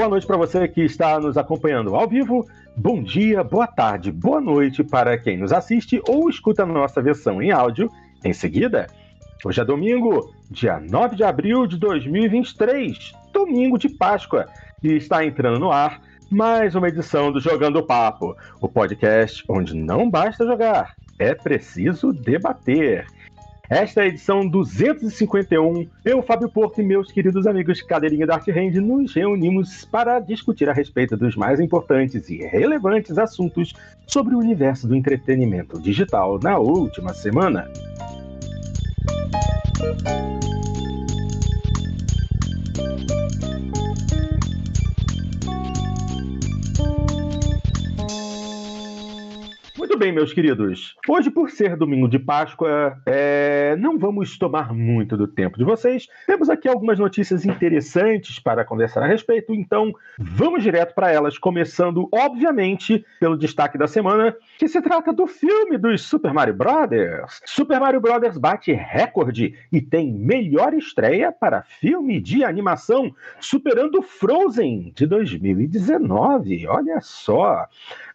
boa noite para você que está nos acompanhando ao vivo. Bom dia, boa tarde, boa noite para quem nos assiste ou escuta a nossa versão em áudio em seguida. Hoje é domingo, dia 9 de abril de 2023, domingo de Páscoa, e está entrando no ar mais uma edição do Jogando Papo, o podcast onde não basta jogar, é preciso debater. Esta é a edição 251. Eu, Fábio Porto e meus queridos amigos Cadeirinha da Art Hand nos reunimos para discutir a respeito dos mais importantes e relevantes assuntos sobre o universo do entretenimento digital na última semana. Muito bem, meus queridos. Hoje, por ser domingo de Páscoa, é... não vamos tomar muito do tempo de vocês. Temos aqui algumas notícias interessantes para conversar a respeito, então vamos direto para elas, começando, obviamente, pelo destaque da semana, que se trata do filme dos Super Mario Brothers. Super Mario Brothers bate recorde e tem melhor estreia para filme de animação, superando Frozen de 2019. Olha só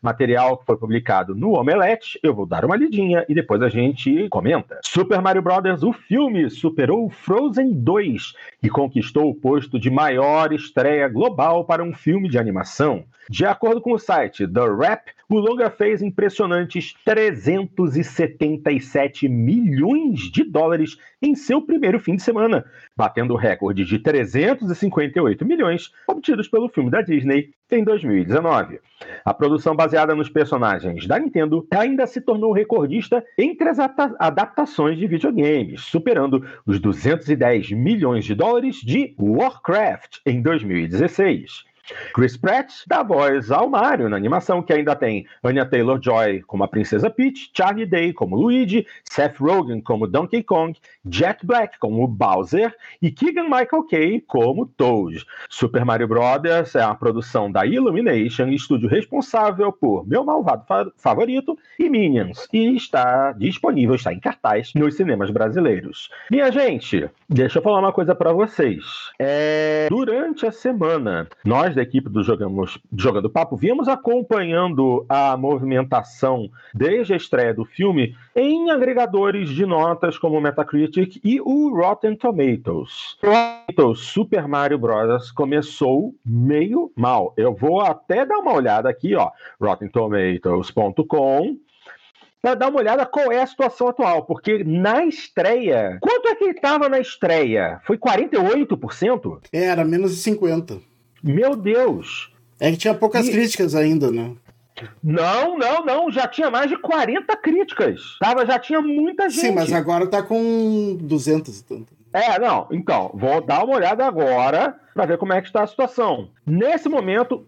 material que foi publicado no Omelete. Eu vou dar uma lidinha e depois a gente comenta. Super Mario Bros. o filme superou Frozen 2 e conquistou o posto de maior estreia global para um filme de animação. De acordo com o site The Rap, o longa fez impressionantes 377 milhões de dólares em seu primeiro fim de semana, batendo o recorde de 358 milhões obtidos pelo filme da Disney em 2019. A produção baseada nos personagens da Nintendo ainda se tornou recordista entre as adaptações de videogames, superando os 210 milhões de dólares de Warcraft em 2016. Chris Pratt dá voz ao Mario na animação, que ainda tem Anya Taylor-Joy como a Princesa Peach, Charlie Day como Luigi, Seth Rogen como Donkey Kong, Jack Black como Bowser e Keegan-Michael Kay como Toad. Super Mario Bros. é uma produção da Illumination, estúdio responsável por Meu Malvado fa Favorito e Minions, e está disponível, está em cartaz nos cinemas brasileiros. Minha gente, deixa eu falar uma coisa para vocês. É... Durante a semana, nós da equipe do Jogamos, Jogando Papo, viemos acompanhando a movimentação desde a estreia do filme em agregadores de notas como o Metacritic e o Rotten Tomatoes. Tomatoes Super Mario Bros. começou meio mal. Eu vou até dar uma olhada aqui, ó, rottentomatoes.com para dar uma olhada qual é a situação atual, porque na estreia, quanto é que ele estava na estreia? Foi 48%? Era menos de 50. Meu Deus! É que tinha poucas e... críticas ainda, né? Não, não, não. Já tinha mais de 40 críticas. Tava, já tinha muita gente. Sim, mas agora tá com 200 e tanto. É, não. Então, vou dar uma olhada agora para ver como é que está a situação. Nesse momento,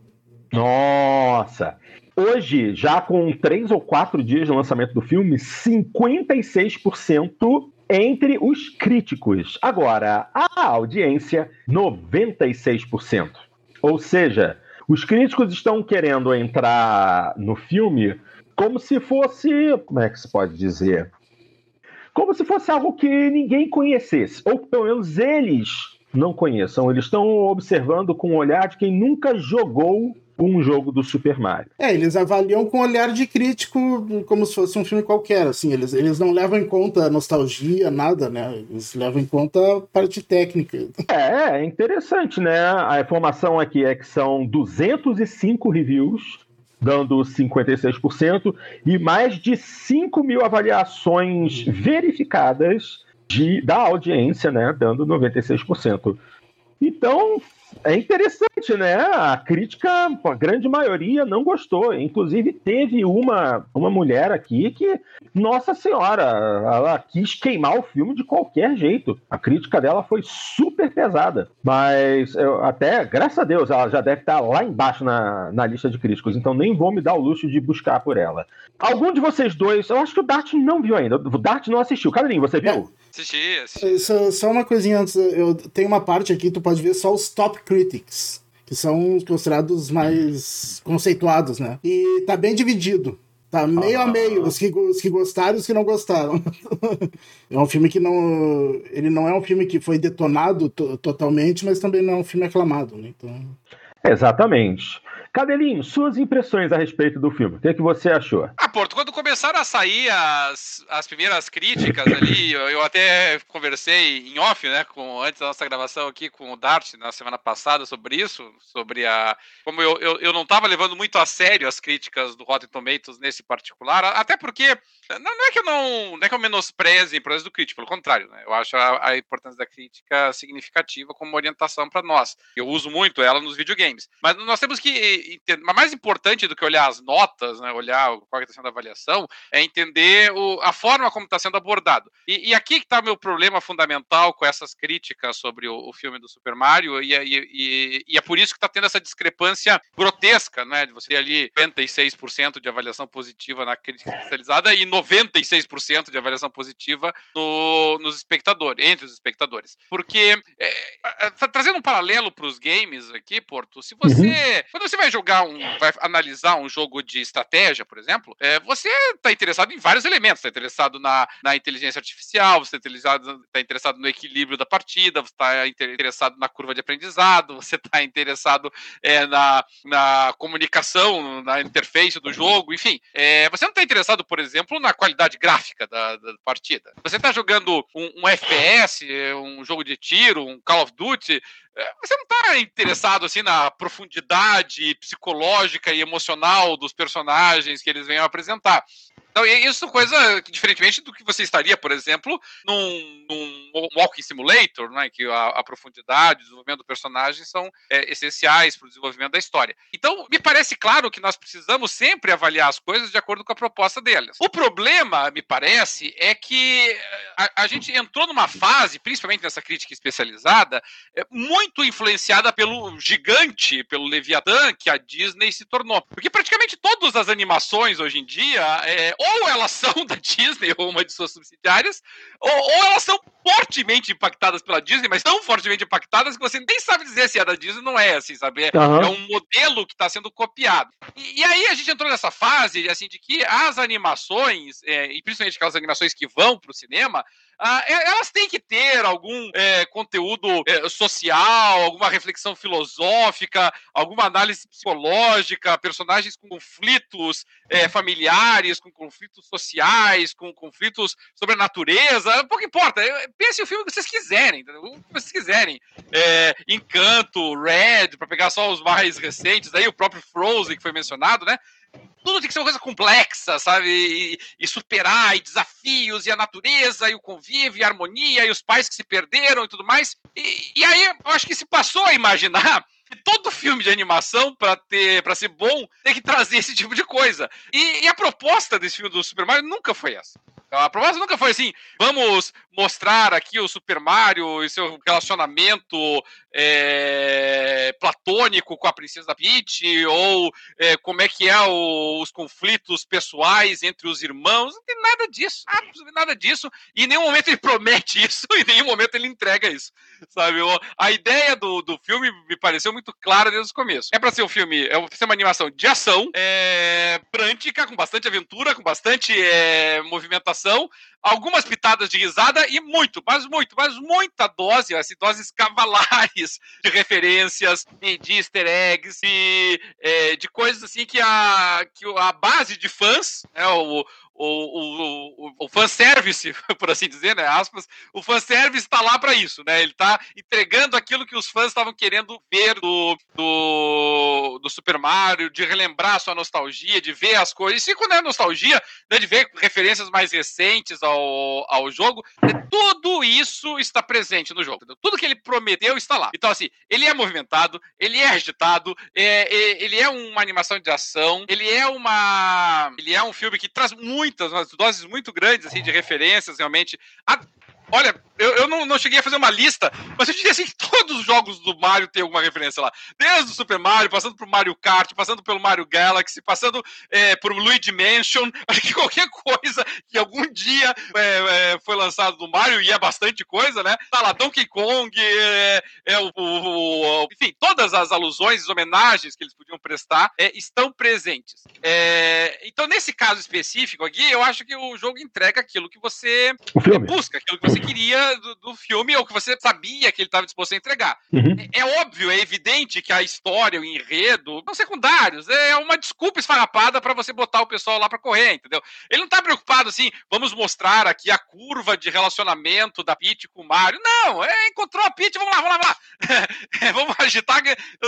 nossa. Hoje, já com três ou quatro dias de lançamento do filme, 56% entre os críticos. Agora, a audiência, 96%. Ou seja, os críticos estão querendo entrar no filme como se fosse. Como é que se pode dizer? Como se fosse algo que ninguém conhecesse, ou que pelo menos eles não conheçam. Eles estão observando com o olhar de quem nunca jogou um jogo do Super Mario. É, eles avaliam com olhar de crítico como se fosse um filme qualquer, assim, eles, eles não levam em conta nostalgia, nada, né? Eles levam em conta a parte técnica. É, é interessante, né? A informação aqui é que são 205 reviews, dando 56%, e mais de 5 mil avaliações verificadas de, da audiência, né? Dando 96%. Então, é interessante, né? A crítica, a grande maioria não gostou. Inclusive, teve uma, uma mulher aqui que, nossa senhora, ela quis queimar o filme de qualquer jeito. A crítica dela foi super pesada. Mas eu, até, graças a Deus, ela já deve estar lá embaixo na, na lista de críticos. Então nem vou me dar o luxo de buscar por ela. Algum de vocês dois, eu acho que o Dart não viu ainda. O Dart não assistiu. Cadrinho, você viu? É. Assisti, assisti. Só, só, uma coisinha antes, eu tenho uma parte aqui, tu pode ver só os top critics, que são considerados mais conceituados, né? E tá bem dividido. Tá meio ah. a meio, os que, os que gostaram e os que não gostaram. é um filme que não. Ele não é um filme que foi detonado totalmente, mas também não é um filme aclamado, né? Então. Exatamente. Cadelinho, suas impressões a respeito do filme. O que, é que você achou? Ah, Porto, quando começaram a sair as, as primeiras críticas ali, eu, eu, até conversei em off, né, com, antes da nossa gravação aqui com o Dart na semana passada sobre isso, sobre a. Como eu, eu, eu não estava levando muito a sério as críticas do Rotten Tomatoes nesse particular, até porque não, não é que eu não, não é que eu menospreze a importância do crítico, pelo contrário, né, eu acho a, a importância da crítica significativa como orientação para nós. Eu uso muito ela nos videogames. Mas nós temos que mas mais importante do que olhar as notas, né, olhar qual está sendo a avaliação, é entender o, a forma como está sendo abordado. E, e aqui que está o meu problema fundamental com essas críticas sobre o, o filme do Super Mario, e, e, e, é por isso que está tendo essa discrepância grotesca, né, de você ter ali 56% de avaliação positiva na crítica especializada e 96% de avaliação positiva no, nos espectadores, entre os espectadores. Porque, é, trazendo um paralelo para os games aqui, Porto, se você, uhum. quando você vai jogar um, vai analisar um jogo de estratégia, por exemplo, é, você está interessado em vários elementos. Está interessado na, na inteligência artificial, você está interessado, tá interessado no equilíbrio da partida, você está interessado na curva de aprendizado, você está interessado é, na, na comunicação, na interface do jogo, enfim. É, você não está interessado, por exemplo, na qualidade gráfica da, da partida. Você está jogando um, um FPS, um jogo de tiro, um Call of Duty, é, você não está interessado assim na profundidade psicológica e emocional dos personagens que eles vêm apresentar. Então, isso é coisa diferentemente do que você estaria, por exemplo, num, num Walking Simulator, né, que a, a profundidade, o desenvolvimento do personagem são é, essenciais para o desenvolvimento da história. Então, me parece claro que nós precisamos sempre avaliar as coisas de acordo com a proposta delas. O problema, me parece, é que a, a gente entrou numa fase, principalmente nessa crítica especializada, é, muito influenciada pelo gigante, pelo Leviatã, que a Disney se tornou. Porque praticamente todas as animações hoje em dia, é, ou elas são da Disney ou uma de suas subsidiárias, ou, ou, elas são fortemente impactadas pela Disney, mas tão fortemente impactadas que você nem sabe dizer se é da Disney ou não é, assim, sabe? É, uhum. é um modelo que está sendo copiado. E, e, aí a gente entrou nessa fase, assim, de que as animações, é, e principalmente aquelas animações que vão para o cinema, ah, elas têm que ter algum é, conteúdo é, social, alguma reflexão filosófica, alguma análise psicológica, personagens com conflitos é, familiares, com conflitos sociais, com conflitos sobre a natureza, pouco importa. Pense o filme que vocês quiserem, o que vocês quiserem. É, Encanto, Red, para pegar só os mais recentes, aí o próprio Frozen que foi mencionado, né? Tudo tem que ser uma coisa complexa, sabe? E, e, superar, e desafios, e a natureza, e o convívio, e a harmonia, e os pais que se perderam e tudo mais. E, e aí eu acho que se passou a imaginar que todo filme de animação, para ter para ser bom, tem que trazer esse tipo de coisa. E, e, a proposta desse filme do Super Mario nunca foi essa. A proposta nunca foi assim, vamos mostrar aqui o Super Mario e seu relacionamento é, platônico com a Princesa Peach, ou é, como é que é o, os conflitos pessoais entre os irmãos. Não tem nada disso, nada disso. E em nenhum momento ele promete isso, e em nenhum momento ele entrega isso. Sabe? A ideia do, do filme me pareceu muito clara desde o começo. É para ser um filme, é ser uma animação de ação, é, prântica, com bastante aventura, com bastante é, movimentação, algumas pitadas de risada e muito, mas muito, mas muita dose, assim, doses cavalares de referências, de easter eggs, e é, de coisas assim que a, que a base de fãs, né, o, o, o, o, fanservice, por assim dizer, né? Aspas, o fanservice está lá para isso, né? Ele está entregando aquilo que os fãs estavam querendo ver do, do, do, Super Mario, de relembrar sua nostalgia, de ver as coisas. E quando é nostalgia, né, de ver referências mais recentes ao, ao jogo, né, tudo isso está presente no jogo. Tudo que ele prometeu está lá. Então, assim, ele é movimentado, ele é agitado, é, é, ele é uma animação de ação, ele é uma. Ele é um filme que traz muito muitas, umas doses muito grandes assim, de referências, realmente. A, olha, eu, eu não, não, cheguei a fazer uma lista, mas eu diria assim que todos os jogos do Mario têm alguma referência lá. Desde o Super Mario, passando por Mario Kart, passando pelo Mario Galaxy, passando é, por Luigi Mansion, acho que qualquer coisa que algum dia é, é, foi lançado do Mario, e é bastante coisa, né? Tá lá Donkey Kong, é, é o, o, o, enfim, todas as alusões, as homenagens que eles podiam prestar é, estão presentes. É, então, nesse caso específico aqui, eu acho que o jogo entrega aquilo que você busca, aquilo que você você queria do, do filme ou que você sabia que ele estava disposto a entregar. Uhum. É, é, óbvio, é evidente que a história, o enredo, são secundários. É uma desculpa esfarrapada para você botar o pessoal lá para correr, entendeu? Ele não tá preocupado assim, vamos mostrar aqui a curva de relacionamento da Pete com o Mario. Não, é, encontrou a Pete, vamos lá, vamos lá, vamos lá. É, vamos agitar,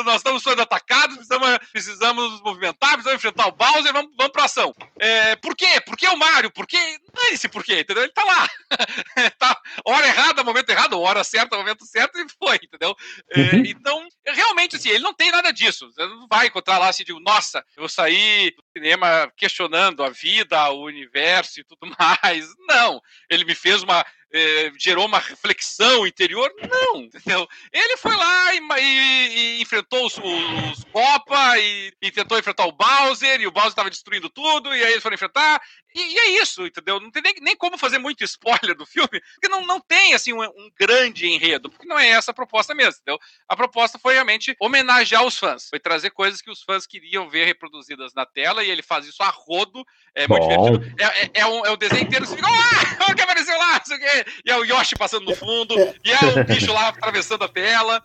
nós estamos sendo atacados, precisamos, precisamos nos movimentar, precisamos enfrentar o Bowser, vamos, vamos pra ação. É, por quê? Por que o Mario? Por quê? Não é esse por quê, entendeu? Ele tá lá. tá hora errada, momento errado, hora certa, momento certo, e foi, entendeu? É, uhum. então, realmente, assim, ele não tem nada disso. Você não vai encontrar lá assim, digo, nossa, eu saí do cinema questionando a vida, o universo e tudo mais. Não, ele me fez uma é, gerou uma reflexão interior. Não, entendeu? Ele foi lá e, e, e enfrentou os, os Copa e, e, tentou enfrentar o Bowser, e o Bowser estava destruindo tudo, e aí eles foram enfrentar. E, é isso, entendeu? Não tem nem, nem como fazer muito spoiler do filme, porque não, não tem assim um, um, grande enredo, porque não é essa a proposta mesmo, entendeu? A proposta foi realmente homenagear os fãs, foi trazer coisas que os fãs queriam ver reproduzidas na tela, e ele faz isso a rodo, é muito Bom. divertido. É, é, é, um, é o desenho inteiro, você fica, ah, o que apareceu lá? E é o Yoshi passando no fundo, e é o bicho lá atravessando a tela.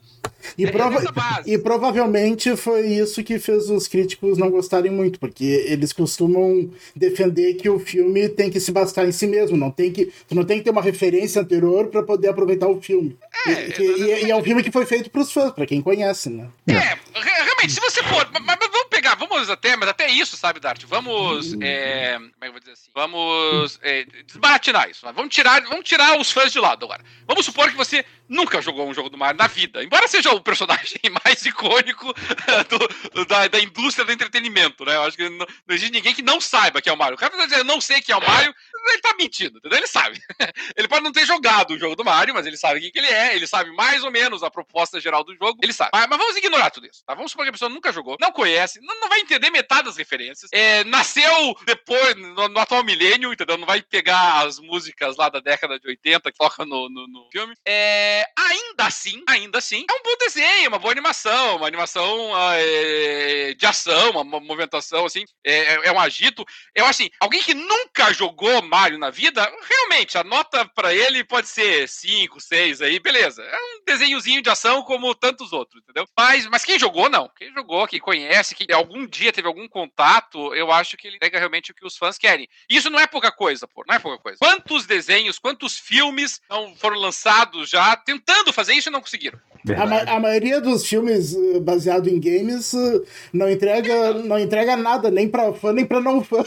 E, é, prova e, provavelmente foi isso que fez os críticos não gostarem muito, porque eles costumam defender que o filme tem que se bastar em si mesmo, não tem que, tu não tem que ter uma referência anterior para poder aproveitar o filme. É, e, que, e, é um filme que foi feito para os fãs, para quem conhece, né? É, realmente, se você for, mas, mas, vamos pegar, vamos até, mas até isso, sabe, Dart? Vamos, hum. é, como é que eu vou dizer assim? Vamos é, desbaratinar isso. Vamos tirar, vamos tirar os fãs de lado agora. Vamos supor que você nunca jogou um jogo do Mario na vida, embora seja o personagem mais icônico do, da, da, indústria do entretenimento, né? Eu acho que não, não, existe ninguém que não saiba que é o Mario. O cara tá dizendo, não sei que é o Mario, ele tá mentindo, entendeu? Ele sabe. Ele pode não ter jogado o jogo do Mario, mas ele sabe o que, ele é, ele sabe mais ou menos a proposta geral do jogo, ele sabe. Mas, mas vamos ignorar tudo isso, tá? Vamos supor que a pessoa nunca jogou, não conhece, não, não vai entender metade das referências, é, nasceu depois, no, no, atual milênio, entendeu? Não vai pegar as músicas lá da década de 80 que toca no, no, no filme. É, ainda assim, ainda assim, é um bom desenho, uma boa animação, uma animação é, de ação, uma movimentação, assim, é, é um agito. Eu, assim, alguém que nunca jogou Mario na vida, realmente, a nota para ele pode ser 5, 6 aí, beleza. É um desenhozinho de ação como tantos outros, entendeu? Mas, mas quem jogou, não. Quem jogou, quem conhece, quem algum dia teve algum contato, eu acho que ele entrega realmente o que os fãs querem. Isso não é pouca coisa, pô, não é pouca coisa. Quantos desenhos, quantos filmes não foram lançados já tentando fazer isso e não conseguiram? A, ma a, maioria dos filmes uh, baseado em games uh, não entrega, não entrega nada, nem pra fã, nem pra não fã.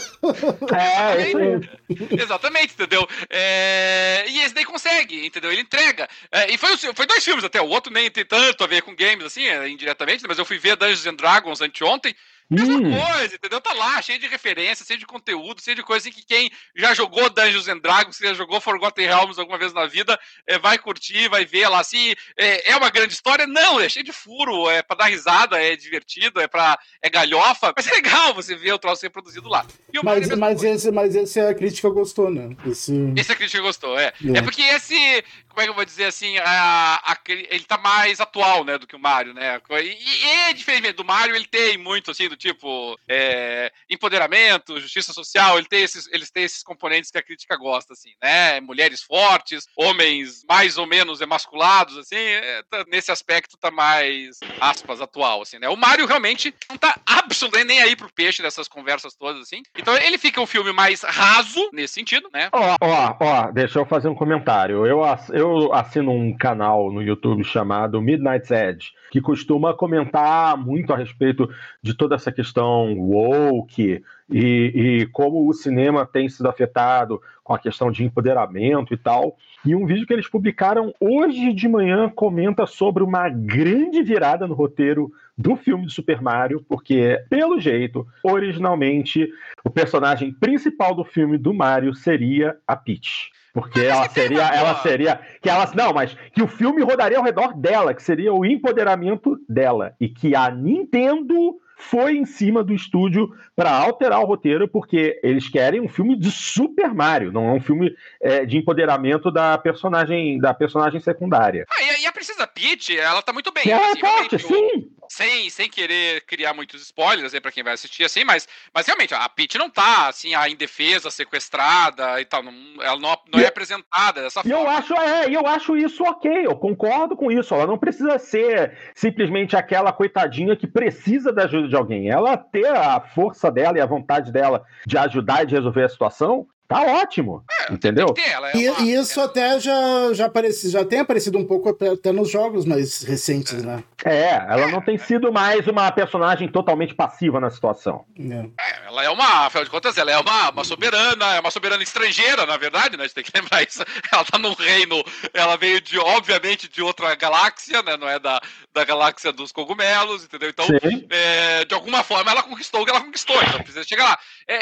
É, isso Exatamente, entendeu? É... E esse daí consegue, entendeu? Ele entrega. É, e foi, foi dois filmes até, o outro nem tem tanto a ver com games, assim, é, indiretamente, mas eu fui ver Dungeons and Dragons anteontem, Mesma hum. coisa, entendeu? Tá lá, cheio de referência, cheio de conteúdo, cheio de coisa assim que quem já jogou Dungeons and Dragons, já jogou Forgotten Realms alguma vez na vida, é, vai curtir, vai ver lá. Se é, é, uma grande história, não, é cheio de furo, é pra dar risada, é divertido, é pra. é galhofa, mas é legal você ver o troço ser produzido lá. mas, mas, esse, mas esse a crítica gostou, né? Esse, esse a crítica gostou, é. é. É porque esse, como é que eu vou dizer assim, a, a, ele tá mais atual, né, do que o Mario, né? E, e é diferente do Mario, ele tem muito, assim, do tipo é, empoderamento, justiça social, ele tem esses, eles têm esses componentes que a crítica gosta, assim, né? Mulheres fortes, homens mais ou menos emasculados, assim, é, tá, nesse aspecto tá mais, aspas, atual, assim, né? O Mario realmente não tá absolutamente nem aí pro peixe dessas conversas todas, assim. Então ele fica um filme mais raso, nesse sentido, né? Ó, ó, ó, deixa eu fazer um comentário. Eu, eu eu assino um canal no YouTube chamado Midnight's Edge, que costuma comentar muito a respeito de toda essa questão woke e, e como o cinema tem sido afetado com a questão de empoderamento e tal. E um vídeo que eles publicaram hoje de manhã comenta sobre uma grande virada no roteiro do filme de Super Mario, porque, pelo jeito, originalmente, o personagem principal do filme do Mario seria a Peach. Porque ela seria, ela seria, que ela, não, mas que o filme rodaria ao redor dela, que seria o empoderamento dela e que a Nintendo foi em cima do estúdio para alterar o roteiro, porque eles querem um filme de Super Mario, não é um filme é, de empoderamento da personagem da personagem secundária. Ah, e, a Princesa Peach, ela tá muito bem. Ela assim, é forte, sim. Sem, sem querer criar muitos spoilers aí pra quem vai assistir, assim, mas, mas realmente, a Peach não tá, assim, a indefesa, sequestrada e tal, não, ela não, não é apresentada dessa e forma. Eu acho, é, eu acho isso ok, eu concordo com isso, ela não precisa ser simplesmente aquela coitadinha que precisa da ajuda de alguém, ela ter a força dela e a vontade dela de ajudar e de resolver a situação, Tá ótimo, é, entendeu? Ter, é e, uma... e, isso até já, já, apareci, já tem aparecido um pouco até nos jogos mais recentes, né? É, ela não tem sido mais uma personagem totalmente passiva na situação. É. ela é uma, afinal de contas, ela é uma, uma soberana, é uma soberana estrangeira, na verdade, né? A gente tem que lembrar isso. Ela tá num reino, ela veio de, obviamente, de outra galáxia, né? Não é da, da galáxia dos cogumelos, entendeu? Então, é, de alguma forma, ela conquistou o que ela conquistou, então precisa chegar lá. É,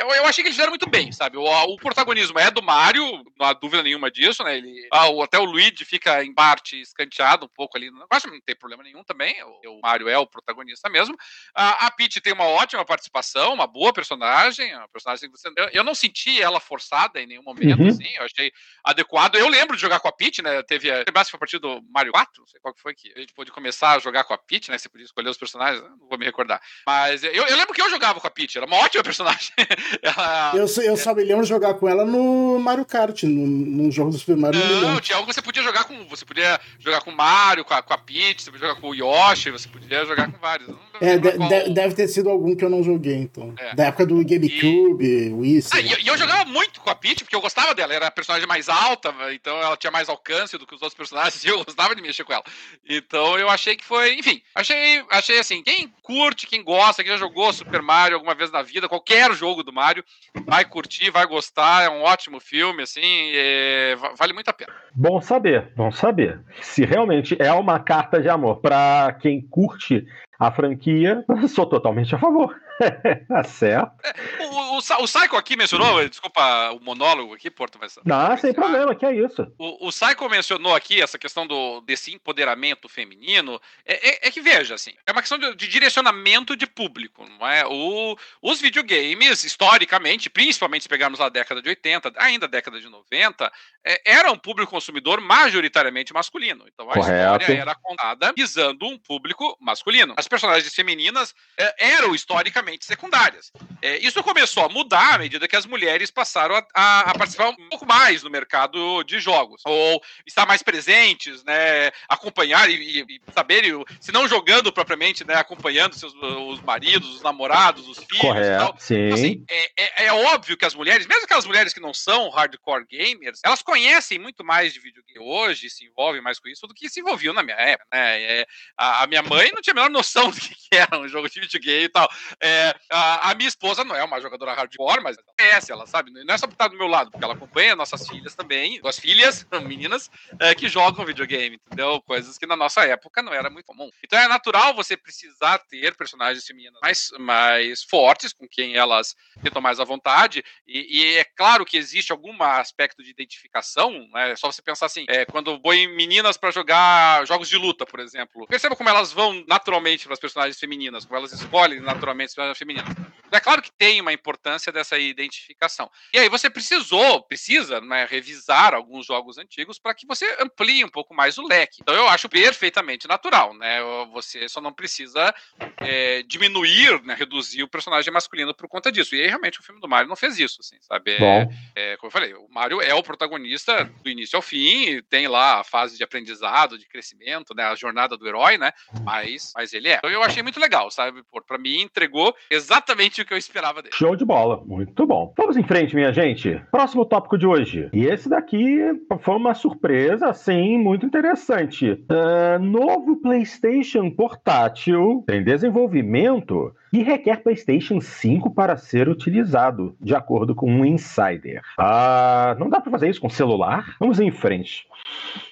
eu, eu achei que eles fizeram muito bem, sabe? O, o, protagonismo é do Mario, não há dúvida nenhuma disso, né? Ele, ah, o, até o Luigi fica em parte escanteado um pouco ali no negócio, não tem problema nenhum também. O, o Mario é o protagonista mesmo. A, a Peach tem uma ótima participação, uma boa personagem, uma personagem que você, eu, eu não senti ela forçada em nenhum momento, uhum. assim, eu achei adequado. Eu lembro de jogar com a Peach, né? Teve a, a partir do Mario 4, não sei qual que foi que a gente pôde começar a jogar com a Peach, né? Você podia escolher os personagens, não vou me recordar. Mas eu, eu lembro que eu jogava com a Peach, era uma ótima personagem. ela, eu, eu é, só me lembro de jogar com ela no Mario Kart, no, num jogo do Super Mario. Não, não tinha algo que você podia jogar com. Você podia jogar com o Mario, com a, com a Peach, você podia jogar com o Yoshi, você podia jogar com vários. é, de, qual... deve ter sido algum que eu não joguei, então. É. Da época do GameCube, e... Wii. Ah, e, e, eu jogava muito com a Peach, porque eu gostava dela. Era a personagem mais alta, então ela tinha mais alcance do que os outros personagens, e eu gostava de mexer com ela. Então eu achei que foi. Enfim, achei, achei assim, quem curte, quem gosta, quem já jogou Super Mario alguma vez na vida, qualquer jogo do Mario, vai curtir, vai gostar gostar, é um ótimo filme, assim, é, vale muito a pena. Bom saber, bom saber. Se realmente é uma carta de amor para quem curte a franquia, sou totalmente a favor. tá certo. É, o, o, o Psycho aqui mencionou, desculpa o monólogo aqui, Porto, mas. Não, sem problema, que é isso. O, o Psycho mencionou aqui essa questão do, desse empoderamento feminino. É, é, é que veja, assim, é uma questão de, de, direcionamento de público, não é? O, os videogames, historicamente, principalmente se pegarmos a década de 80, ainda a década de 90, é, era um público consumidor majoritariamente masculino. Então a Correto. história era contada visando um público masculino. As personagens femininas é, eram historicamente secundárias. É, isso começou a mudar à medida que as mulheres passaram a, a, a, participar um pouco mais no mercado de jogos, ou estar mais presentes, né, acompanhar e, e saber, se não jogando propriamente, né, acompanhando seus, os maridos, os namorados, os filhos Correto, e tal. Sim. Então, assim, é, é, é, óbvio que as mulheres, mesmo aquelas mulheres que não são hardcore gamers, elas conhecem muito mais de videogame hoje, se envolvem mais com isso do que se envolviam na minha época, né? É, a, a, minha mãe não tinha a menor noção do que, era um jogo de videogame e tal. É, a, a, minha esposa não é uma jogadora hardcore, mas ela conhece, ela sabe. Não é só por estar do meu lado, porque ela acompanha nossas filhas também, duas filhas, meninas, é, que jogam videogame, entendeu? Coisas que na nossa época não era muito comum. Então é natural você precisar ter personagens femininas mais, mais fortes, com quem elas tentam mais à vontade, e, e é claro que existe algum aspecto de identificação, né? É só você pensar assim, é, quando põe meninas para jogar jogos de luta, por exemplo, perceba como elas vão naturalmente para as personagens femininas, como elas escolhem naturalmente femininas. É claro que tem uma importância dessa identificação. E aí você precisou, precisa, né, revisar alguns jogos antigos para que você amplie um pouco mais o leque. Então eu acho perfeitamente natural, né? Você só não precisa é, diminuir, né, reduzir o personagem masculino por conta disso. E aí realmente o filme do Mario não fez isso, assim, sabe? É, é, como eu falei, o Mario é o protagonista do início ao fim, tem lá a fase de aprendizado, de crescimento, né? A jornada do herói, né? Mas, mas ele é. Então eu achei muito legal, sabe? Para mim entregou exatamente o que eu esperava dele. Show de bola, muito bom. Vamos em frente, minha gente. Próximo tópico de hoje. E esse daqui foi uma surpresa, assim, muito interessante. Uh, novo PlayStation portátil em desenvolvimento e requer PlayStation 5 para ser utilizado, de acordo com um insider. Ah, não dá para fazer isso com celular? Vamos em frente.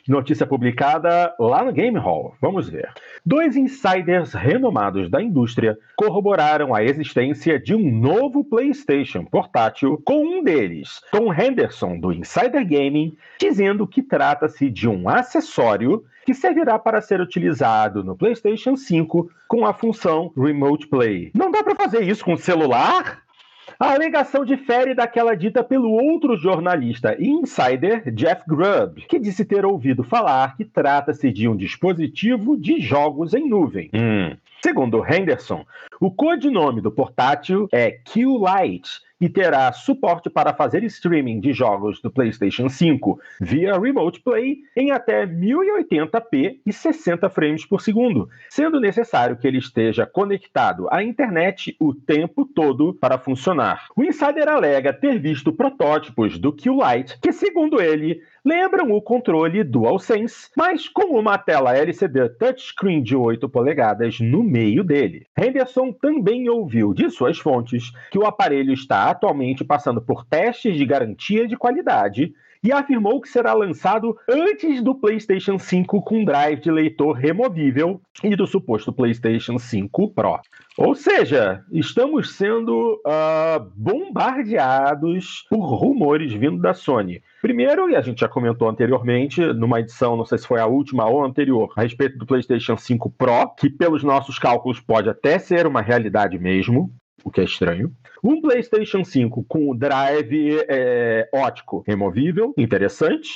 Notícia publicada lá no Game Hall. Vamos ver. Dois insiders renomados da indústria corroboraram a existência de um novo PlayStation portátil, com um deles, Tom Henderson, do Insider Gaming, dizendo que trata-se de um acessório que servirá para ser utilizado no PlayStation 5 com a função Remote Play. Não dá para fazer isso com celular? A alegação difere daquela dita pelo outro jornalista e insider Jeff Grubb, que disse ter ouvido falar que trata-se de um dispositivo de jogos em nuvem. Hum. Segundo Henderson, o codinome do portátil é Q-Lite e terá suporte para fazer streaming de jogos do PlayStation 5 via Remote Play em até 1080p e 60 frames por segundo, sendo necessário que ele esteja conectado à internet o tempo todo para funcionar. O insider alega ter visto protótipos do Q-Lite que, segundo ele, lembram o controle DualSense, mas com uma tela LCD touchscreen de 8 polegadas no meio dele. Henderson também ouviu de suas fontes que o aparelho está atualmente passando por testes de garantia de qualidade e afirmou que será lançado antes do PlayStation 5 com drive de leitor removível e do suposto PlayStation 5 Pro. Ou seja, estamos sendo uh, bombardeados por rumores vindo da Sony. Primeiro, e a gente já comentou anteriormente, numa edição, não sei se foi a última ou anterior, a respeito do PlayStation 5 Pro, que pelos nossos cálculos pode até ser uma realidade mesmo, o que é estranho. Um PlayStation 5 com drive é, ótico removível, interessante.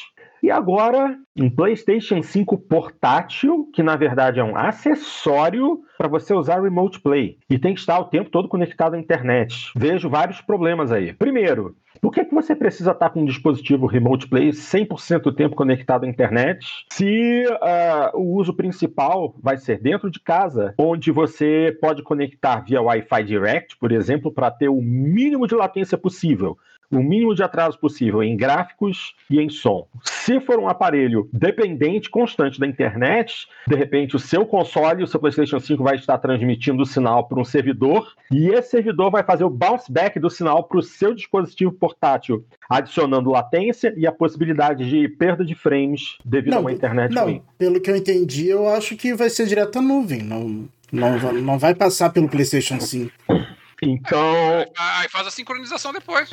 E agora, um PlayStation 5 portátil, que na verdade é um acessório para você usar Remote Play. E tem que estar o tempo todo conectado à internet. Vejo vários problemas aí. Primeiro, por que, que você precisa estar com um dispositivo Remote Play 100% do tempo conectado à internet se uh, o uso principal vai ser dentro de casa, onde você pode conectar via Wi-Fi Direct, por exemplo, para ter o mínimo de latência possível? O mínimo de atraso possível em gráficos e em som. Se for um aparelho dependente, constante da internet, de repente o seu console, o seu PlayStation 5 vai estar transmitindo o sinal para um servidor e esse servidor vai fazer o bounce back do sinal para o seu dispositivo portátil, adicionando latência e a possibilidade de perda de frames devido não, a uma internet não, ruim. Pelo que eu entendi, eu acho que vai ser direto à nuvem, não, não, não vai passar pelo PlayStation 5. Então. Aí faz a sincronização depois.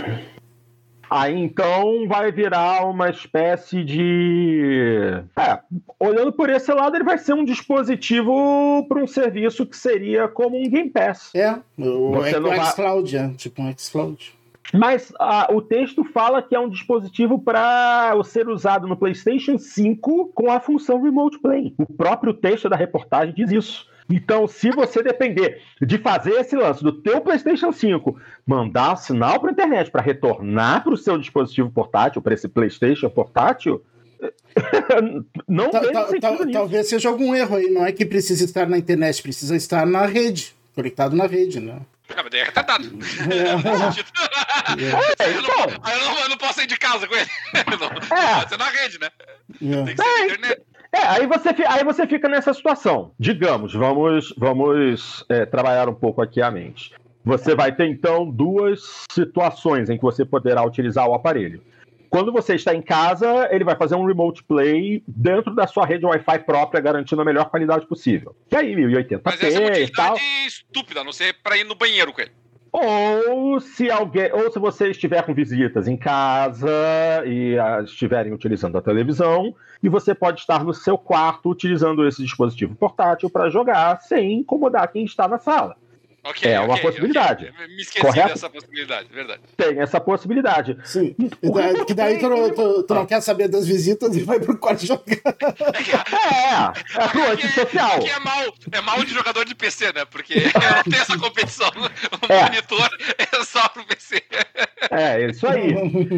Aí então vai virar uma espécie de. É, olhando por esse lado, ele vai ser um dispositivo para um serviço que seria como um Game Pass. É, o xCloud, vai... é, tipo um xCloud. Mas o texto fala que é um dispositivo para ser usado no PlayStation 5 com a função Remote Play. O próprio texto da reportagem diz isso. Então, se você depender de fazer esse lance do teu PlayStation 5, mandar sinal para a internet para retornar para o seu dispositivo portátil, para esse PlayStation portátil, não ta, ta, ta, Talvez seja algum erro aí, não é que precisa estar na internet, precisa estar na rede, conectado na rede, né? Não, mas daí é retardado. É. é, então. Aí eu, não, eu não posso sair de casa com ele. Não, é. Pode ser na rede, né? É. Tem que ser na internet. É, aí você, aí você fica nessa situação. Digamos, vamos, vamos é, trabalhar um pouco aqui a mente. Você vai ter então duas situações em que você poderá utilizar o aparelho. Quando você está em casa, ele vai fazer um remote play dentro da sua rede Wi-Fi própria, garantindo a melhor qualidade possível. E aí, 1080p Mas essa é uma e tal. estúpida, não sei para ir no banheiro com ele. Ou se alguém, ou se você estiver com visitas em casa e uh, estiverem utilizando a televisão, e você pode estar no seu quarto utilizando esse dispositivo portátil para jogar sem incomodar quem está na sala. Okay, é uma okay, possibilidade. Okay. Me esqueci Correto? dessa possibilidade, verdade. Tem essa possibilidade. Sim. Daí, que daí tu, não, tu, tu não quer saber das visitas e vai pro quarto jogar. É, é, é pro antissocial. Aqui é mal, é mal de jogador de PC, né? Porque não tem essa competição. O é. monitor é só pro PC. É, isso aí.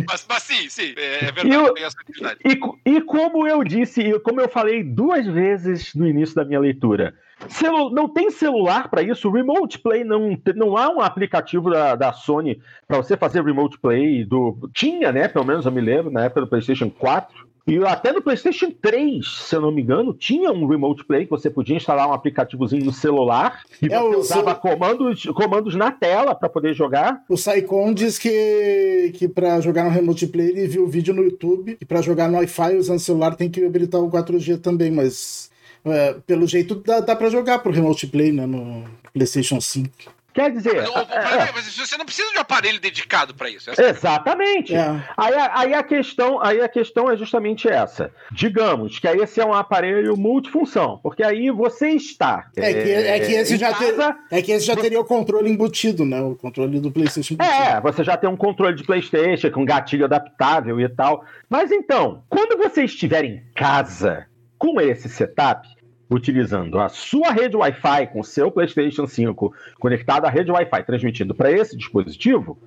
Mas, mas sim, sim, é, é verdade, e, tem essa atividade. E, e como eu disse, e como eu falei duas vezes no início da minha leitura, Celu não tem celular para isso. Remote Play não, não há um aplicativo da, da Sony para você fazer Remote Play. Do, tinha, né? Pelo menos eu me lembro, na época do PlayStation 4. E até no PlayStation 3, se eu não me engano, tinha um Remote Play que você podia instalar um aplicativozinho no celular e é, você usava comandos, comandos na tela para poder jogar. O Saicon diz que, que para jogar no Remote Play ele viu o vídeo no YouTube e para jogar no Wi-Fi usando celular tem que habilitar o 4G também, mas é, pelo jeito dá, dá pra jogar pro Remote Play, né? No PlayStation 5. Quer dizer. Mas, mas você não precisa de um aparelho dedicado para isso. É Exatamente. É. Aí, aí, a questão, aí a questão é justamente essa. Digamos que aí esse é um aparelho multifunção, porque aí você está. É que, é que esse já casa, ter, é que esse já teria o controle embutido, né? O controle do PlayStation. Embutido. É, você já tem um controle de PlayStation com gatilho adaptável e tal. Mas então, quando você estiver em casa com esse setup, utilizando a sua rede Wi-Fi com seu PlayStation 5 conectado à rede Wi-Fi transmitindo para esse dispositivo,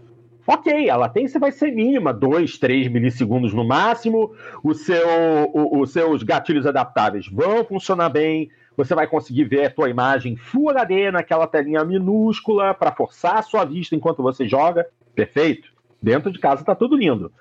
ok, a latência vai ser mínima, 2, 3 milissegundos no máximo, o seu, o, os seus gatilhos adaptáveis vão funcionar bem, você vai conseguir ver a sua imagem Full HD naquela telinha minúscula para forçar a sua vista enquanto você joga, perfeito? Dentro de casa está tudo lindo.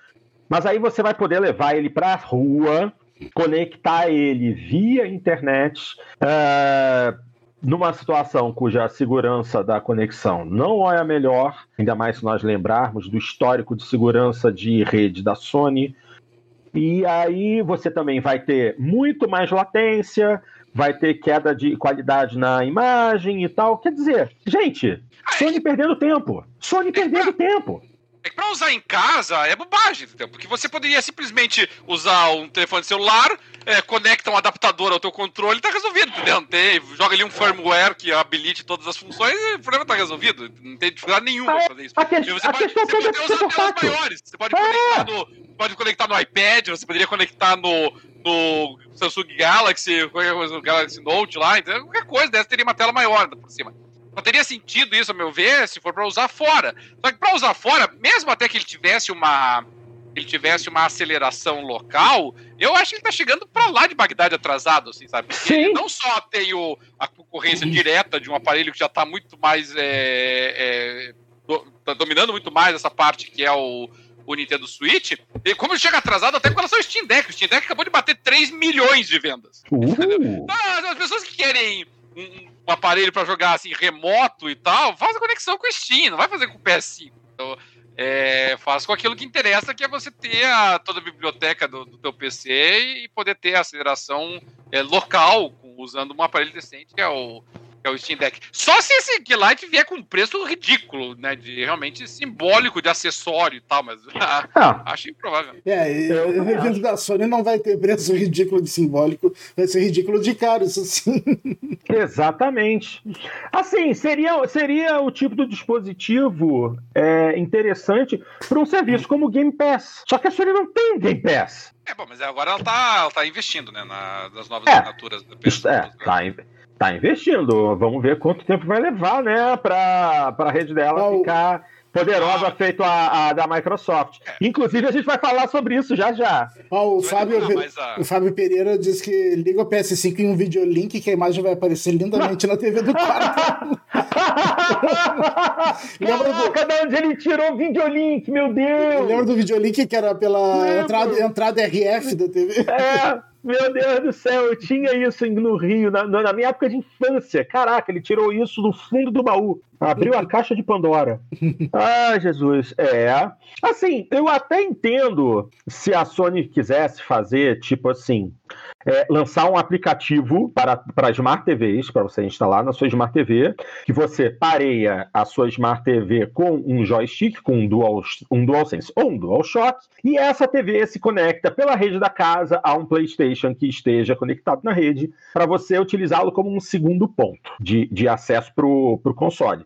Mas aí você vai poder levar ele para a rua, conectar ele via internet, uh, numa situação cuja segurança da conexão não é a melhor, ainda mais se nós lembrarmos do histórico de segurança de rede da Sony. E aí você também vai ter muito mais latência, vai ter queda de qualidade na imagem e tal. Quer dizer, gente, Sony perdendo tempo. Sony perdendo tempo. É que pra usar em casa é bobagem, entendeu? Porque você poderia simplesmente usar um telefone celular, é, conecta um adaptador ao teu controle e tá resolvido, entendeu? Tem, joga ali um firmware que habilite todas as funções e o problema tá resolvido. Não tem dificuldade nenhuma é, fazer isso. A, que, você a pode, questão você pode usar telas maiores. Você pode, é. conectar no, pode conectar no iPad, você poderia conectar no, no Samsung Galaxy, qualquer Galaxy Note lá, entendeu? qualquer coisa dessa teria uma tela maior por cima. Não teria sentido isso, a meu ver, se for para usar fora. Só que para usar fora, mesmo até que ele tivesse uma ele tivesse uma aceleração local, eu acho que ele tá chegando para lá de Bagdade atrasado, assim, sabe? Porque ele não só tem o, a concorrência direta de um aparelho que já está muito mais. É, é, do, tá dominando muito mais essa parte que é o, o Nintendo Switch, e como ele chega atrasado até com relação ao Steam Deck. O Steam Deck acabou de bater 3 milhões de vendas. Então, as pessoas que querem um, um aparelho para jogar assim remoto e tal, faz a conexão com o Steam, não vai fazer com o PS5. Então, é, faz com aquilo que interessa, que é você ter a, toda a biblioteca do, do teu PC e poder ter a aceleração é, local, usando um aparelho decente, que é o, é o Steam Deck. Só se esse Keylight vier com um preço ridículo, né? De realmente simbólico de acessório e tal, mas ah, acho improvável. É, o review da Sony não vai ter preço ridículo de simbólico, vai ser ridículo de caro, isso sim. Exatamente. Assim, seria, seria o tipo de dispositivo é, interessante para um serviço como o Game Pass. Só que a Sony não tem Game Pass. É, bom, mas agora ela tá, ela tá investindo, né, na, nas novas é, assinaturas da PS. É, tá, tá investindo. Vamos ver quanto tempo vai levar, né, para a rede dela ficar poderosa feito a, a, da Microsoft. Inclusive, a gente vai falar sobre isso já já. o, Fábio, o Fábio Pereira diz que liga o PS5 em um videolink que a imagem vai aparecer lindamente na TV do quarto. lembra do... Cada onde ele tirou o videolink, meu Deus! Lembra do videolink que era pela entrada, entrada RF da TV? É. Meu Deus do céu, eu tinha isso no Rio, na, na, minha época de infância. Caraca, ele tirou isso do fundo do baú. Abriu a caixa de Pandora. Ah, Jesus. É. Assim, eu até entendo se a Sony quisesse fazer, tipo assim, é, lançar um aplicativo para, para Smart TVs, para você instalar na sua Smart TV, que você pareia a sua Smart TV com um joystick, com um, Dual, um DualSense ou um DualShock, e essa TV se conecta pela rede da casa a um PlayStation que esteja conectado na rede, para você utilizá-lo como um segundo ponto de, de acesso para o console.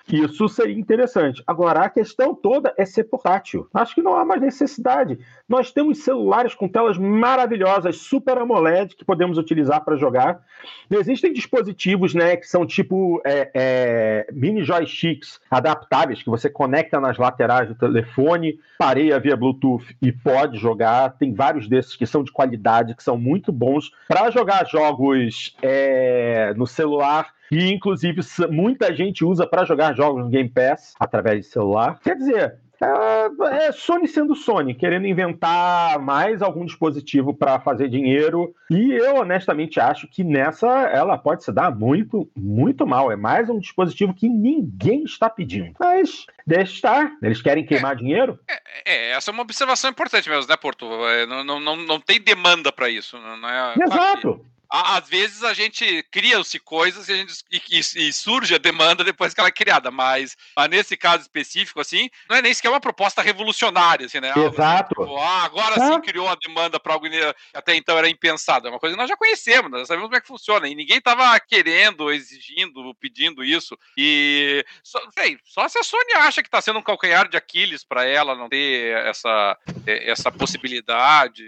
Isso seria interessante. Agora, a questão toda é ser portátil. Acho que não há mais necessidade. Nós temos celulares com telas maravilhosas, Super AMOLED, que podemos utilizar para jogar. Existem dispositivos né, que são tipo é, é, mini joysticks adaptáveis, que você conecta nas laterais do telefone, pareia via Bluetooth e pode jogar. Tem vários desses que são de qualidade, que são muito bons para jogar jogos é, no celular e inclusive muita gente usa para jogar jogos no Game Pass através de celular. Quer dizer, é, é, Sony sendo Sony, querendo inventar mais algum dispositivo para fazer dinheiro. E eu honestamente acho que nessa ela pode se dar muito, muito mal. É mais um dispositivo que ninguém está pedindo. Mas deixa estar. Eles querem queimar é, dinheiro? É, é, essa é uma observação importante mesmo, né, Porto? É, não, não, não, não tem demanda para isso. Não é, Exato. Às vezes a gente cria-se coisas e, gente, e, e, surge a demanda depois que ela é criada, mas, mas, nesse caso específico, assim, não é nem sequer uma proposta revolucionária, assim, né? Exato. Tipo, ah, agora sim criou a demanda para algo que até então era impensado. É uma coisa que nós já conhecemos, nós sabemos como é que funciona, e ninguém estava querendo, exigindo, pedindo isso. E só, véio, só se a Sony acha que está sendo um calcanhar de Aquiles para ela não ter essa, essa possibilidade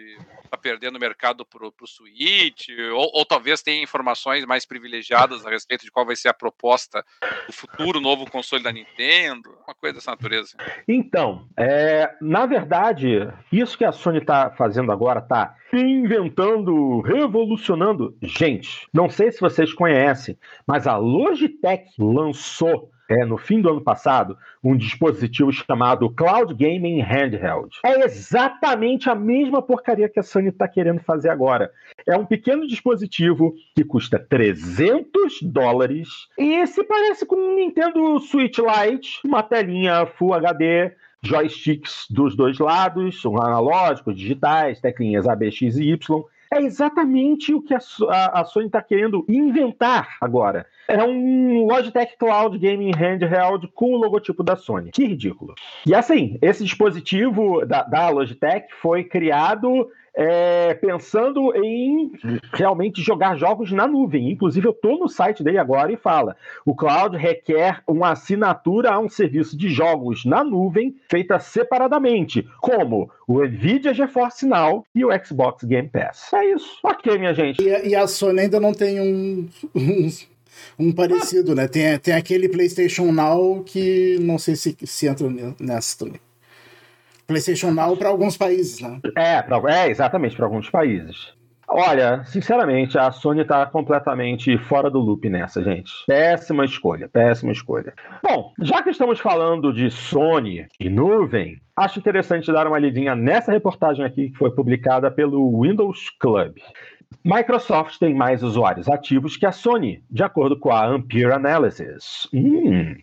tá perdendo o mercado pro, pro Switch, ou, ou, talvez tenha informações mais privilegiadas a respeito de qual vai ser a proposta do futuro novo console da Nintendo, uma coisa dessa natureza. Então, é, na verdade, isso que a Sony está fazendo agora tá inventando, revolucionando. Gente, não sei se vocês conhecem, mas a Logitech lançou é, no fim do ano passado, um dispositivo chamado Cloud Gaming Handheld. É exatamente a mesma porcaria que a Sony está querendo fazer agora. É um pequeno dispositivo que custa 300 dólares e se parece com um Nintendo Switch Lite, uma telinha Full HD, joysticks dos dois lados, um analógico, digitais, teclinhas A, B, X e Y. É exatamente o que a, a, a Sony está querendo inventar agora. É um Logitech Cloud Gaming Handheld com o logotipo da Sony. Que ridículo. E assim, esse dispositivo da, da Logitech foi criado é, pensando em realmente jogar jogos na nuvem. Inclusive, eu estou no site dele agora e fala: o cloud requer uma assinatura a um serviço de jogos na nuvem feita separadamente, como o Nvidia GeForce Now e o Xbox Game Pass. É isso. Ok, minha gente. E, e a Sony ainda não tem um, um parecido, né? Tem, tem aquele PlayStation Now que não sei se, se entra nessa também. PlayStation Now para alguns países, né? É, pra, é exatamente, para alguns países. Olha, sinceramente, a Sony está completamente fora do loop nessa, gente. Péssima escolha, péssima escolha. Bom, já que estamos falando de Sony e nuvem, acho interessante dar uma lidinha nessa reportagem aqui que foi publicada pelo Windows Club. Microsoft tem mais usuários ativos que a Sony, de acordo com a Ampere Analysis. Hum.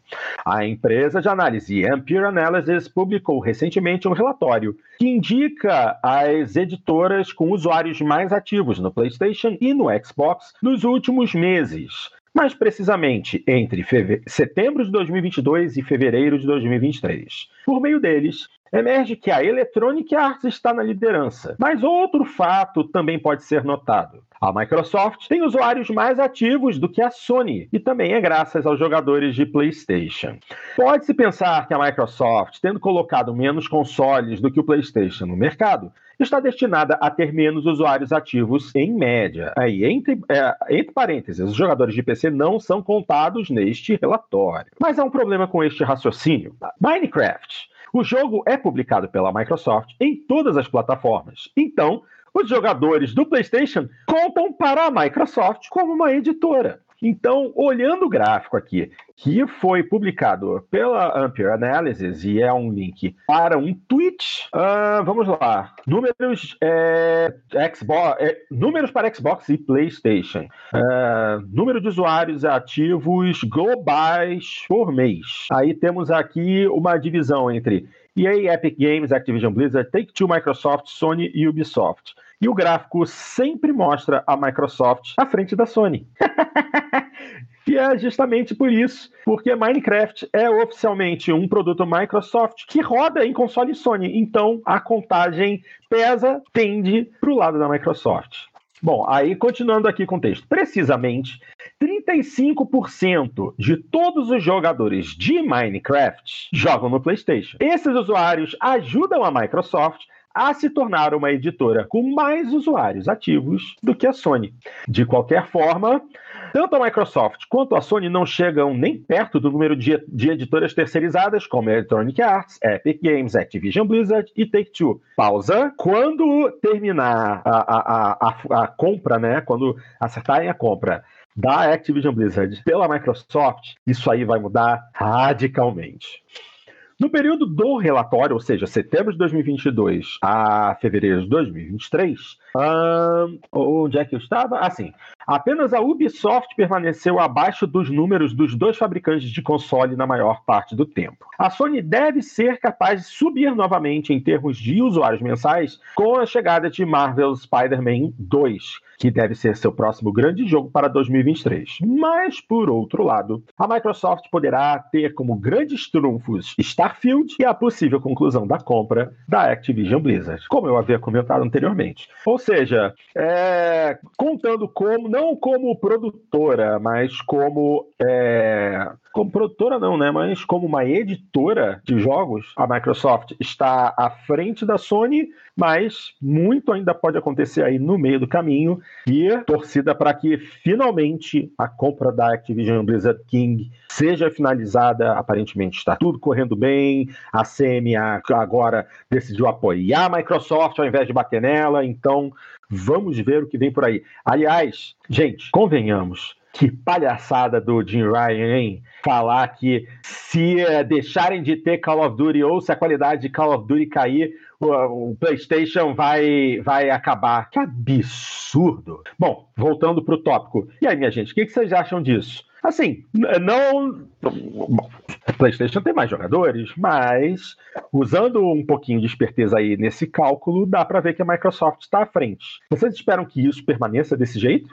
A empresa de análise Ampere Analysis publicou recentemente um relatório que indica as editoras com usuários mais ativos no PlayStation e no Xbox nos últimos meses. Mais precisamente, entre setembro de 2022 e fevereiro de 2023. Por meio deles, emerge que a Electronic Arts está na liderança. Mas outro fato também pode ser notado. A Microsoft tem usuários mais ativos do que a Sony, e também é graças aos jogadores de PlayStation. Pode-se pensar que a Microsoft, tendo colocado menos consoles do que o PlayStation no mercado, está destinada a ter menos usuários ativos em média. Aí, entre, é, entre parênteses, os jogadores de PC não são contados neste relatório. Mas há um problema com este raciocínio. Minecraft o jogo é publicado pela Microsoft em todas as plataformas. Então, os jogadores do PlayStation contam para a Microsoft como uma editora. Então, olhando o gráfico aqui, que foi publicado pela Ampere Analysis e é um link para um tweet, uh, vamos lá. Números, é, Xbox, é, números para Xbox e PlayStation. Uh, número de usuários ativos globais por mês. Aí temos aqui uma divisão entre EA, Epic Games, Activision Blizzard, Take-Two, Microsoft, Sony e Ubisoft. E o gráfico sempre mostra a Microsoft à frente da Sony. E é justamente por isso, porque Minecraft é oficialmente um produto Microsoft que roda em console Sony. Então a contagem pesa, tende para o lado da Microsoft. Bom, aí continuando aqui com o texto. Precisamente, 35% de todos os jogadores de Minecraft jogam no PlayStation. Esses usuários ajudam a Microsoft a se tornar uma editora com mais usuários ativos do que a Sony. De qualquer forma, tanto a Microsoft quanto a Sony não chegam nem perto do número de, de editoras terceirizadas como Electronic Arts, Epic Games, Activision Blizzard e Take-Two. Pausa. Quando terminar a, a, a, a compra, né? Quando acertarem a compra da Activision Blizzard pela Microsoft, isso aí vai mudar radicalmente. No período do relatório, ou seja, setembro de 2022 a fevereiro de 2023, onde é que eu estava? Assim, Apenas a Ubisoft permaneceu abaixo dos números dos dois fabricantes de console na maior parte do tempo. A Sony deve ser capaz de subir novamente em termos de usuários mensais com a chegada de Marvel Spider-Man 2, que deve ser seu próximo grande jogo para 2023. Mas, por outro lado, a Microsoft poderá ter como grandes trunfos Starfield e a possível conclusão da compra da Activision Blizzard, como eu havia comentado anteriormente. Ou seja, é, contando como, não como produtora, mas como. É, como produtora não, né? Mas como uma editora de jogos, a Microsoft está à frente da Sony, mas muito ainda pode acontecer aí no meio do caminho e torcida para que finalmente a compra da Activision Blizzard King seja finalizada. Aparentemente está tudo correndo bem. A CMA agora decidiu apoiar a Microsoft ao invés de bater nela, então vamos ver o que vem por aí. Aliás, gente, convenhamos, que palhaçada do Jim Ryan, hein? Falar que se é, deixarem de ter Call of Duty ou se a qualidade de Call of Duty cair, o, PlayStation vai, vai acabar. Que absurdo! Bom, voltando para o tópico. E aí, minha gente, o que, que vocês acham disso? Assim, não. A PlayStation tem mais jogadores, mas usando um pouquinho de esperteza aí nesse cálculo, dá para ver que a Microsoft está à frente. Vocês esperam que isso permaneça desse jeito?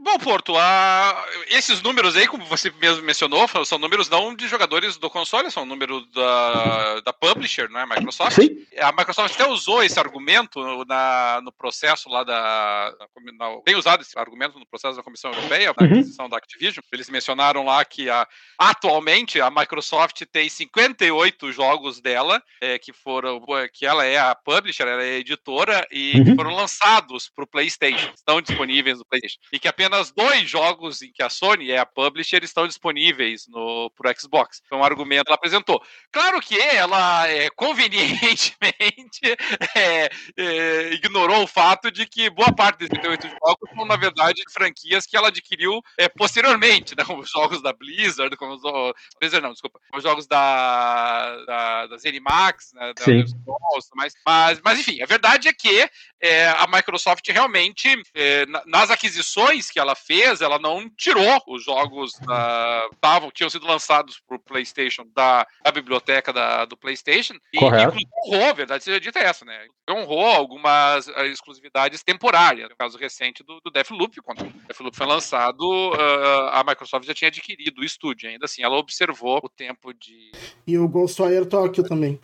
Bom, Porto, a... esses números aí, como você mesmo mencionou, são números não de jogadores do console, são números da, da publisher, não é? Microsoft. Sim. A Microsoft até usou esse argumento na, no processo lá da. Na, tem usado esse argumento no processo da Comissão Europeia, na uhum. aquisição da Activision. Eles mencionaram lá que a, atualmente a Microsoft tem 58 jogos dela, é, que foram. que ela é a publisher, ela é a editora, e uhum. foram lançados para o PlayStation, estão disponíveis no PlayStation. E que apenas dois jogos em que a Sony é a publisher estão disponíveis no pro Xbox. Foi um argumento que ela apresentou. Claro que ela é, convenientemente é, é, ignorou o fato de que boa parte desses 38 jogos são, na verdade, franquias que ela adquiriu é, posteriormente, né, como os jogos da Blizzard, como os, Blizzard não, desculpa, os jogos da, da, da ZeniMax, né, da Sim. mas, mas, mas enfim, a verdade é que é, a Microsoft realmente, é, nas aquisições que ela fez, ela não tirou os jogos da. Tavam, tinham sido lançados para o PlayStation da, da biblioteca da, do PlayStation. E Correto. honrou, a verdade seja dita essa, né? Honrou algumas eh, exclusividades temporárias. No caso recente do, do Deathloop, quando o Deathloop foi lançado, uh, a Microsoft já tinha adquirido o estúdio. Ainda assim, ela observou o tempo de. E o Ghostwire Tokyo também.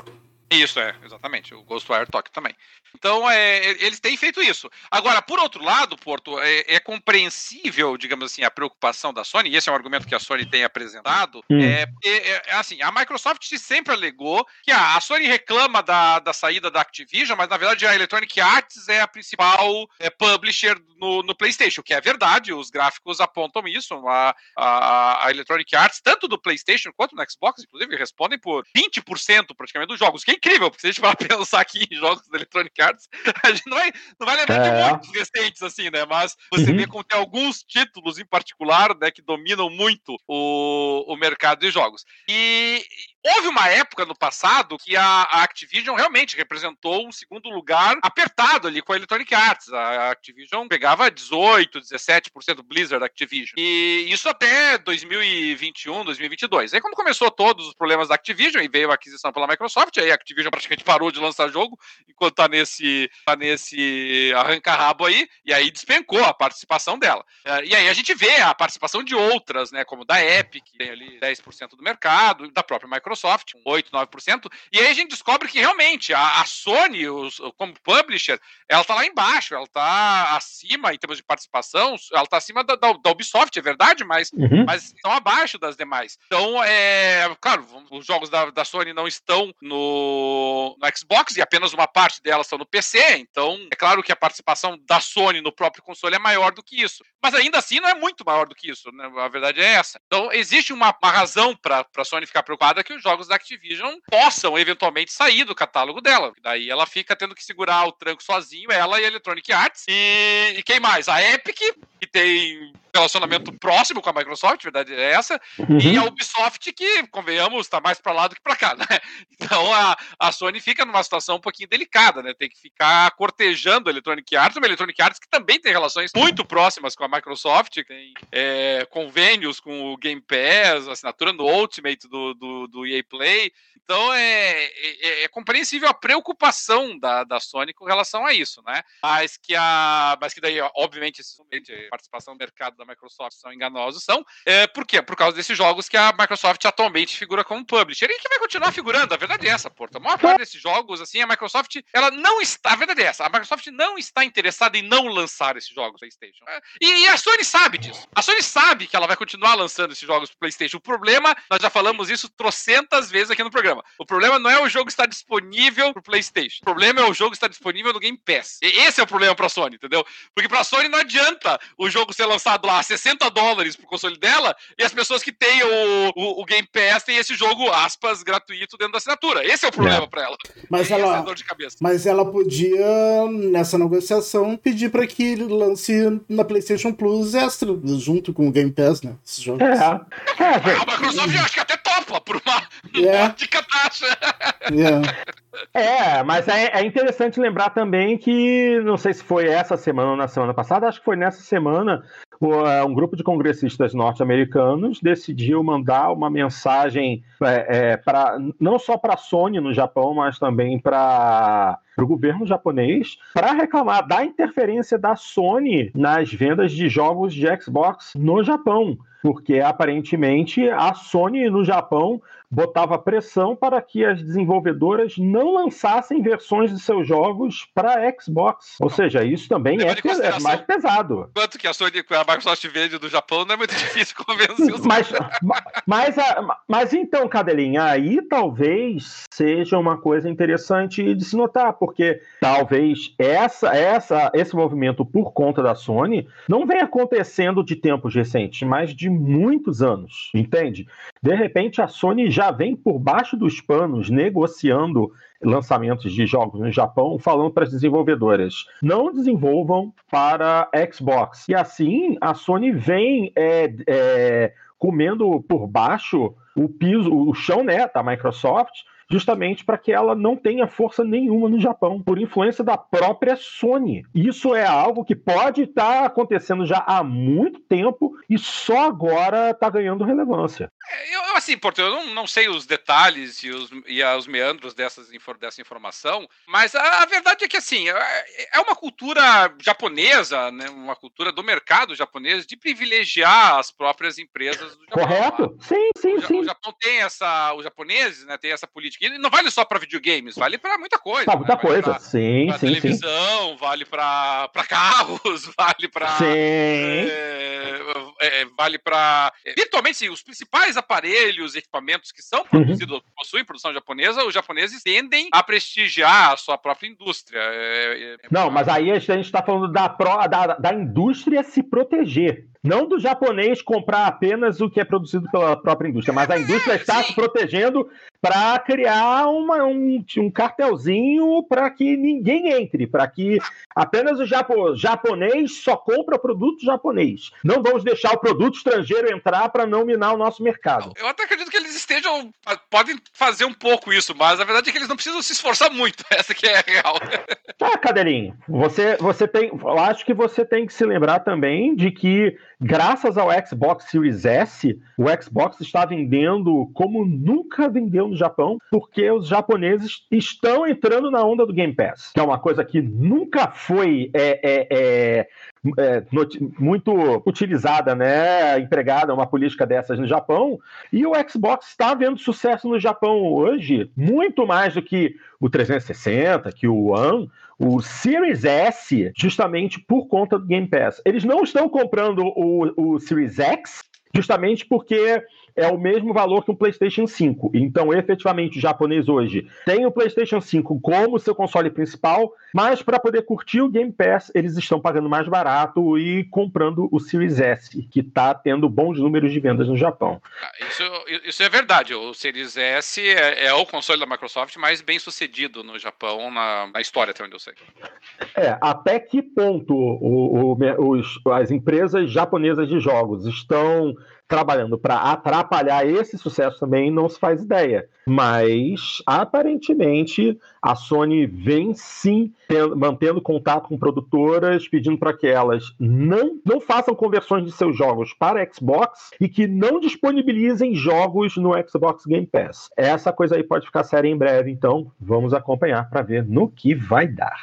Isso, é, exatamente. O Ghostwire Tokyo também. Então, é, eles têm feito isso. Agora, por outro lado, Porto, é, é, compreensível, digamos assim, a preocupação da Sony, e esse é um argumento que a Sony tem apresentado, hum. é, é, é, assim, a Microsoft sempre alegou que ah, a Sony reclama da, da saída da Activision, mas na verdade a Electronic Arts é a principal é, publisher no, no PlayStation, que é verdade, os gráficos apontam isso, a, a, a Electronic Arts, tanto do PlayStation quanto no Xbox, inclusive, respondem por 20% praticamente dos jogos, que é incrível, porque se a gente vai pensar aqui em jogos da Electronic Arts, a gente não vai, não vai lembrar é. de muitos recentes, assim, né? Mas você uhum. vê como tem alguns títulos em particular, né, que dominam muito o, o mercado de jogos. E, Houve uma época no passado que a, a, Activision realmente representou um segundo lugar apertado ali com a Electronic Arts. A Activision pegava 18, 17% Blizzard Activision. E isso até 2021, 2022. Aí quando começou todos os problemas da Activision e veio a aquisição pela Microsoft, aí a Activision praticamente parou de lançar jogo enquanto tá nesse, tá nesse arranca-rabo aí, e aí despencou a participação dela. É, e aí a gente vê a participação de outras, né, como da Epic, que tem ali 10% do mercado, da própria Microsoft Microsoft, 8, 9%. E aí a gente descobre que realmente a, a Sony, os, como publisher, ela está lá embaixo, ela está acima em termos de participação, ela está acima da, da, da, Ubisoft, é verdade, mas, uhum. mas estão abaixo das demais. Então, é, claro, os jogos da, da Sony não estão no, no Xbox e apenas uma parte delas estão no PC, então é claro que a participação da Sony no próprio console é maior do que isso. Mas ainda assim não é muito maior do que isso, né? a verdade é essa. Então, existe uma, uma razão para a Sony ficar preocupada que os jogos da Activision possam eventualmente sair do catálogo dela. Daí ela fica tendo que segurar o tranco sozinho, ela e a Electronic Arts. E, e quem mais? A Epic, que tem relacionamento próximo com a Microsoft, verdade é essa, uhum. e a Ubisoft que, convenhamos, está mais para lá do que para cá, né? Então a, a Sony fica numa situação um pouquinho delicada, né? Tem que ficar cortejando a Electronic Arts, uma Electronic Arts que também tem relações muito próximas com a Microsoft, tem é, convênios com o Game Pass, assinatura no Ultimate do, do, do EA Play. Então é, é, é, compreensível a preocupação da, da Sony com relação a isso, né? Mas que a. Mas que daí, obviamente, de participação no mercado da Microsoft são enganosos, são. É, por quê? Por causa desses jogos que a Microsoft atualmente figura como publisher e que vai continuar figurando. A verdade é essa, porta. A maior parte desses jogos, assim, a Microsoft, ela não está. A verdade é essa. A Microsoft não está interessada em não lançar esses jogos PlayStation. É, e, e a Sony sabe disso. A Sony sabe que ela vai continuar lançando esses jogos pro PlayStation. O problema, nós já falamos isso trocentas vezes aqui no programa. O problema não é o jogo estar disponível pro PlayStation. O problema é o jogo estar disponível no Game Pass. E esse é o problema pra Sony, entendeu? Porque pra Sony não adianta o jogo ser lançado lá a 60 dólares pro console dela e as pessoas que têm o, o, o Game Pass têm esse jogo, aspas, gratuito dentro da assinatura. Esse é o problema é. pra ela. Mas ela, mas ela podia, nessa negociação, pedir pra que ele lance na PlayStation Plus extra, junto com o Game Pass, né? Esses jogos. É. é a Microsoft eu acho que até topa por uma yeah. Módica taxa. Yeah. É, mas é, é, interessante lembrar também que, não sei se foi essa semana ou na semana passada, acho que foi nessa semana, é, um grupo de congressistas norte-americanos decidiu mandar uma mensagem é, é, para não só para a Sony no Japão, mas também para o governo japonês para reclamar da interferência da Sony nas vendas de jogos de Xbox no Japão porque aparentemente a Sony no Japão botava pressão para que as desenvolvedoras não lançassem versões de seus jogos para Xbox. Ou seja, isso também é, é, mais pesado. Quanto que a Sony, a Microsoft vende do Japão, não é muito difícil convencer os mas, mas, mas então, Cadelinha, aí talvez seja uma coisa interessante de se notar, porque talvez essa, essa, esse movimento por conta da Sony não vem acontecendo de tempos recentes, mas de muitos anos, entende? De repente a Sony já vem por baixo dos panos negociando lançamentos de jogos no Japão, falando para as desenvolvedoras: não desenvolvam para Xbox. E assim a Sony vem é, é, comendo por baixo o piso, o chão né, da Microsoft justamente para que ela não tenha força nenhuma no Japão, por influência da própria Sony. Isso é algo que pode estar tá acontecendo já há muito tempo e só agora está ganhando relevância. É, eu, assim, Porto, eu não, não sei os detalhes e os, e os meandros dessas, dessa informação, mas a, a, verdade é que, assim, é, é uma cultura japonesa, né, uma cultura do mercado japonês de privilegiar as próprias empresas do Japão. Correto? Sim, sim, o, sim. O Japão tem essa, os japoneses, né, tem essa política. E não vale só para videogames, vale para muita coisa. Pra muita né? coisa, pra, sim, pra sim, televisão, sim. vale para carros, vale para... Sim. É, é, vale para... Virtualmente, sim, os principais aparelhos, equipamentos que são uhum. produzidos, uhum. possuem produção japonesa, os japoneses tendem a prestigiar a sua própria indústria. É, é, é Não, mas aí a gente está falando da, pro, da, da indústria se proteger. Não do japonês comprar apenas o que é produzido pela própria indústria, mas a é, indústria está se protegendo para criar uma, um, um cartelzinho para que ninguém entre, para que apenas o japo, japonês só compra produto japonês. Não vamos deixar o produto estrangeiro entrar para não minar o nosso mercado. Eu até acredito que eles estejam. podem fazer um pouco isso, mas a verdade é que eles não precisam se esforçar muito. Essa que é a real. Ah, Cadeirinho, você, você tem. Eu acho que você tem que se lembrar também de que Graças ao Xbox Series S, o Xbox está vendendo como nunca vendeu no Japão, porque os japoneses estão entrando na onda do Game Pass, que é uma coisa que nunca foi é, é, é, é muito utilizada, né, empregada uma política dessas no Japão, e o Xbox está vendo sucesso no Japão hoje, muito mais do que o 360, que o One, o Series S, justamente por conta do Game Pass. Eles não estão comprando o, o Series X, justamente porque é o mesmo valor que um PlayStation 5. Então, efetivamente, o japonês hoje tem o PlayStation 5 como seu console principal, mas para poder curtir o Game Pass, eles estão pagando mais barato e comprando o Series S, que está tendo bons números de vendas no Japão. Ah, isso, isso é verdade. O Series S é, é, o console da Microsoft mais bem sucedido no Japão na, na história, até onde eu sei. É, até que ponto o, o, os, as empresas japonesas de jogos estão trabalhando para atrapalhar esse sucesso também não se faz ideia. Mas aparentemente a Sony vem sim tendo, mantendo contato com produtoras, pedindo para que elas não, não façam conversões de seus jogos para Xbox e que não disponibilizem jogos no Xbox Game Pass. Essa coisa aí pode ficar séria em breve, então vamos acompanhar para ver no que vai dar.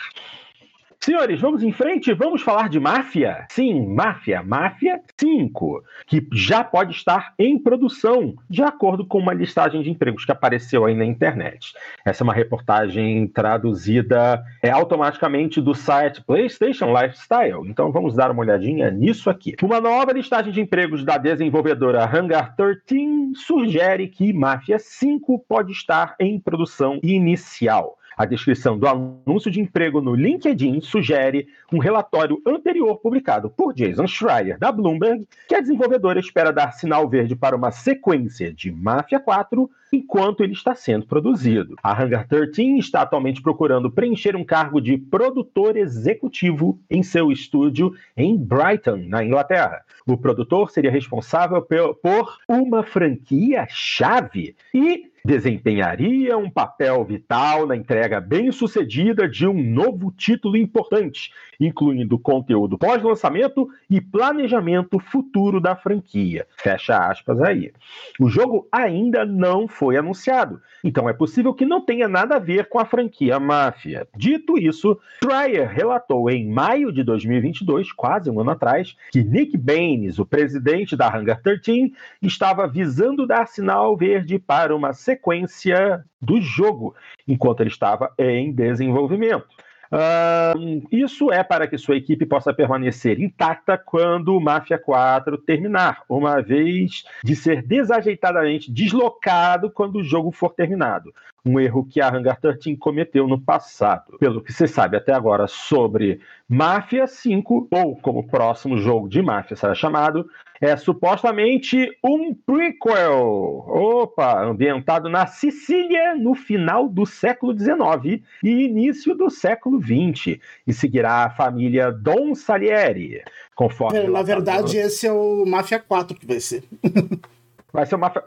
Senhores, vamos em frente, vamos falar de Máfia? Sim, Máfia, Máfia 5, que já pode estar em produção, de acordo com uma listagem de empregos que apareceu aí na internet. Essa é uma reportagem traduzida é, automaticamente do site PlayStation Lifestyle, então vamos dar uma olhadinha nisso aqui. Uma nova listagem de empregos da desenvolvedora Hangar 13 sugere que Máfia 5 pode estar em produção inicial. A descrição do anúncio de emprego no LinkedIn sugere um relatório anterior publicado por Jason Schreier, da Bloomberg, que a desenvolvedora espera dar sinal verde para uma sequência de Mafia 4 enquanto ele está sendo produzido. A Hangar 13 está atualmente procurando preencher um cargo de produtor executivo em seu estúdio em Brighton, na Inglaterra. O produtor seria responsável por uma franquia-chave e desempenharia um papel vital na entrega bem-sucedida de um novo título importante, incluindo conteúdo pós-lançamento e planejamento futuro da franquia. Fecha aspas aí. O jogo ainda não foi anunciado, então é possível que não tenha nada a ver com a franquia Máfia. Dito isso, Trier relatou em maio de 2022, quase um ano atrás, que Nick Baines, o presidente da Hangar 13, estava visando dar sinal verde para uma sequência sequência do jogo, enquanto ele estava em desenvolvimento. Uh, isso é para que sua equipe possa permanecer intacta quando o Mafia 4 terminar, uma vez de ser desajeitadamente deslocado quando o jogo for terminado. Um erro que a Hangar 13 cometeu no passado. Pelo que se sabe até agora sobre Mafia 5, ou como o próximo jogo de Mafia será chamado, é supostamente um prequel. Opa, ambientado na Sicília no final do século XIX e início do século XX, e seguirá a família Dom Salieri, conforme. É, na verdade, esse é o Mafia 4 que vai ser. vai ser o Mafia.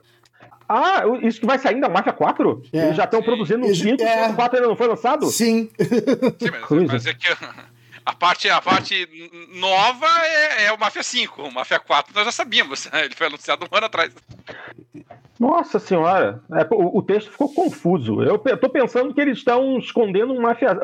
Ah, isso que vai sair da Máfia 4? É. Eles já estão produzindo um 5 é. o 4 ainda não foi lançado? Sim. Sim mas, mas é que a parte, a parte nova é, é o Mafia 5. O Mafia 4 nós já sabíamos. Né? Ele foi anunciado um ano atrás. Nossa senhora, é, o, o, texto ficou confuso. Eu, tô pensando que eles estão escondendo um Mafia.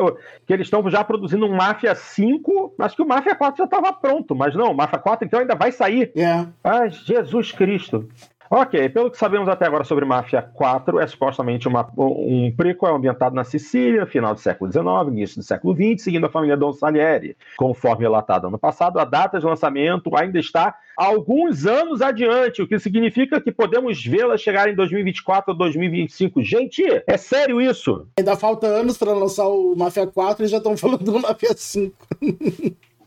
que eles estão já produzindo um Mafia 5, mas que o Mafia 4 já estava pronto. Mas não, o Mafia 4 então ainda vai sair. É. Ai, Jesus Cristo. Ok, pelo que sabemos até agora sobre Máfia 4, é supostamente uma, um prequel ambientado na Sicília, final do século XIX, início do século XX, seguindo a família Don Salieri. Conforme relatado ano passado, a data de lançamento ainda está alguns anos adiante, o que significa que podemos vê-la chegar em 2024 ou 2025. Gente, é sério isso? Ainda falta anos para lançar o Máfia 4 e já estão falando do Máfia 5.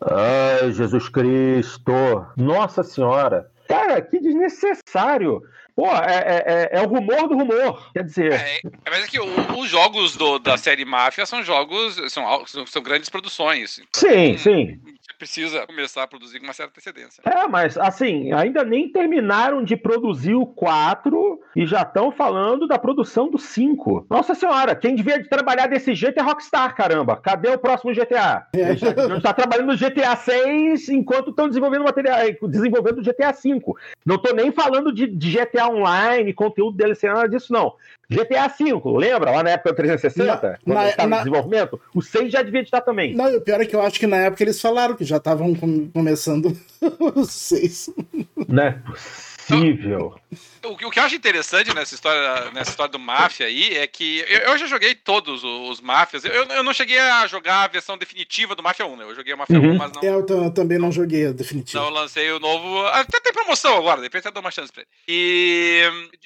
Ai, Jesus Cristo! Nossa Senhora! Cara, que desnecessário. Pô, é, é, é, é, o rumor do rumor. Quer dizer. É, mas é que o, os jogos do, da série Máfia são jogos. São, são, são grandes produções. Então, sim, sim precisa começar a produzir com uma certa antecedência. É, mas assim, ainda nem terminaram de produzir o 4 e já estão falando da produção do 5. Nossa senhora, quem devia trabalhar desse jeito é Rockstar, caramba. Cadê o próximo GTA? É. Está trabalhando no GTA 6 enquanto estão desenvolvendo material, desenvolvendo o GTA 5. Não estou nem falando de, de GTA Online, conteúdo DLC, nada disso, não. GTA V, lembra? Lá na época do 360, na, quando estava na... em desenvolvimento? O 6 já devia estar também. Não, o pior é que eu acho que na época eles falaram que já estavam com, começando os 6. Não é possível. O, o, que eu acho interessante nessa história, nessa história do Máfia aí é que eu, eu já joguei todos os, os Máfias. Eu, eu não cheguei a jogar a versão definitiva do Máfia 1, né? Eu joguei o Máfia uhum. 1, mas não. Eu, eu também não joguei a definitiva. Então eu lancei o novo. Até tem promoção agora, depois até dou uma chance pra ele. E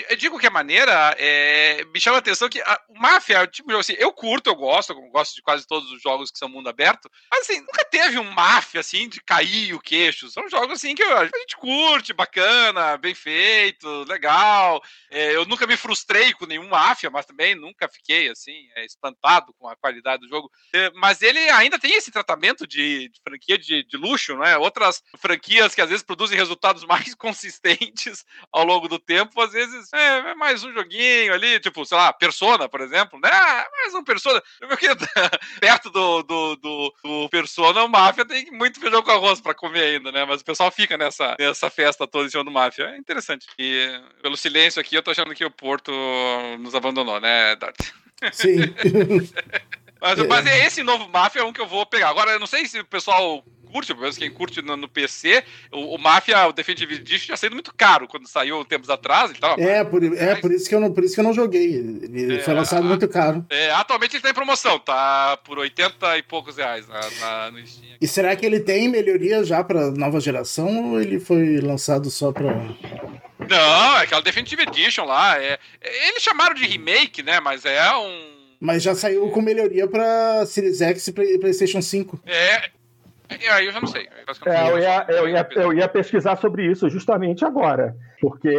eu digo que a maneira é, me chama a atenção que a, o Máfia, tipo, assim, eu curto, eu gosto, eu gosto de quase todos os jogos que são mundo aberto, mas assim, nunca teve um Máfia assim de cair o queixo. São jogos assim que a gente curte, bacana, bem feito, legal. É, eu nunca me frustrei com nenhum Máfia, mas também nunca fiquei assim, é, espantado com a qualidade do jogo. É, mas ele ainda tem esse tratamento de, de franquia de, de, luxo, né? Outras franquias que às vezes produzem resultados mais consistentes ao longo do tempo, às vezes é, é mais um joguinho ali, tipo, sei lá, Persona, por exemplo, né? Ah, mais um Persona. Perto do, do, do, do Persona, o Máfia tem muito feijão com arroz para comer ainda, né? Mas o pessoal fica nessa, nessa festa toda em cima do Máfia. É interessante. E pelo silêncio aqui, eu tô achando que o Porto nos abandonou, né, Dart? Sim. mas, mas é esse novo Máfia é um que eu vou pegar. Agora, eu não sei se o pessoal curte, pelo menos quem curte no, no PC, o, o Mafia, o Definitive Edition tinha sido muito caro quando saiu tempos atrás e tal. É, por, é por, isso que eu não, por isso que eu não joguei. Ele é, foi lançado a, muito caro. É, atualmente ele tá em promoção, tá por 80 e poucos reais na, na, no Steam. E será que ele tem melhoria já pra nova geração ou ele foi lançado só pra. Não, é aquela Definitive Edition lá. É, eles chamaram de remake, né? Mas é um. Mas já saiu com melhoria pra Series X e PlayStation 5. É, Aí eu já não sei. É, eu, ia, eu, ia, eu ia pesquisar sobre isso justamente agora. Porque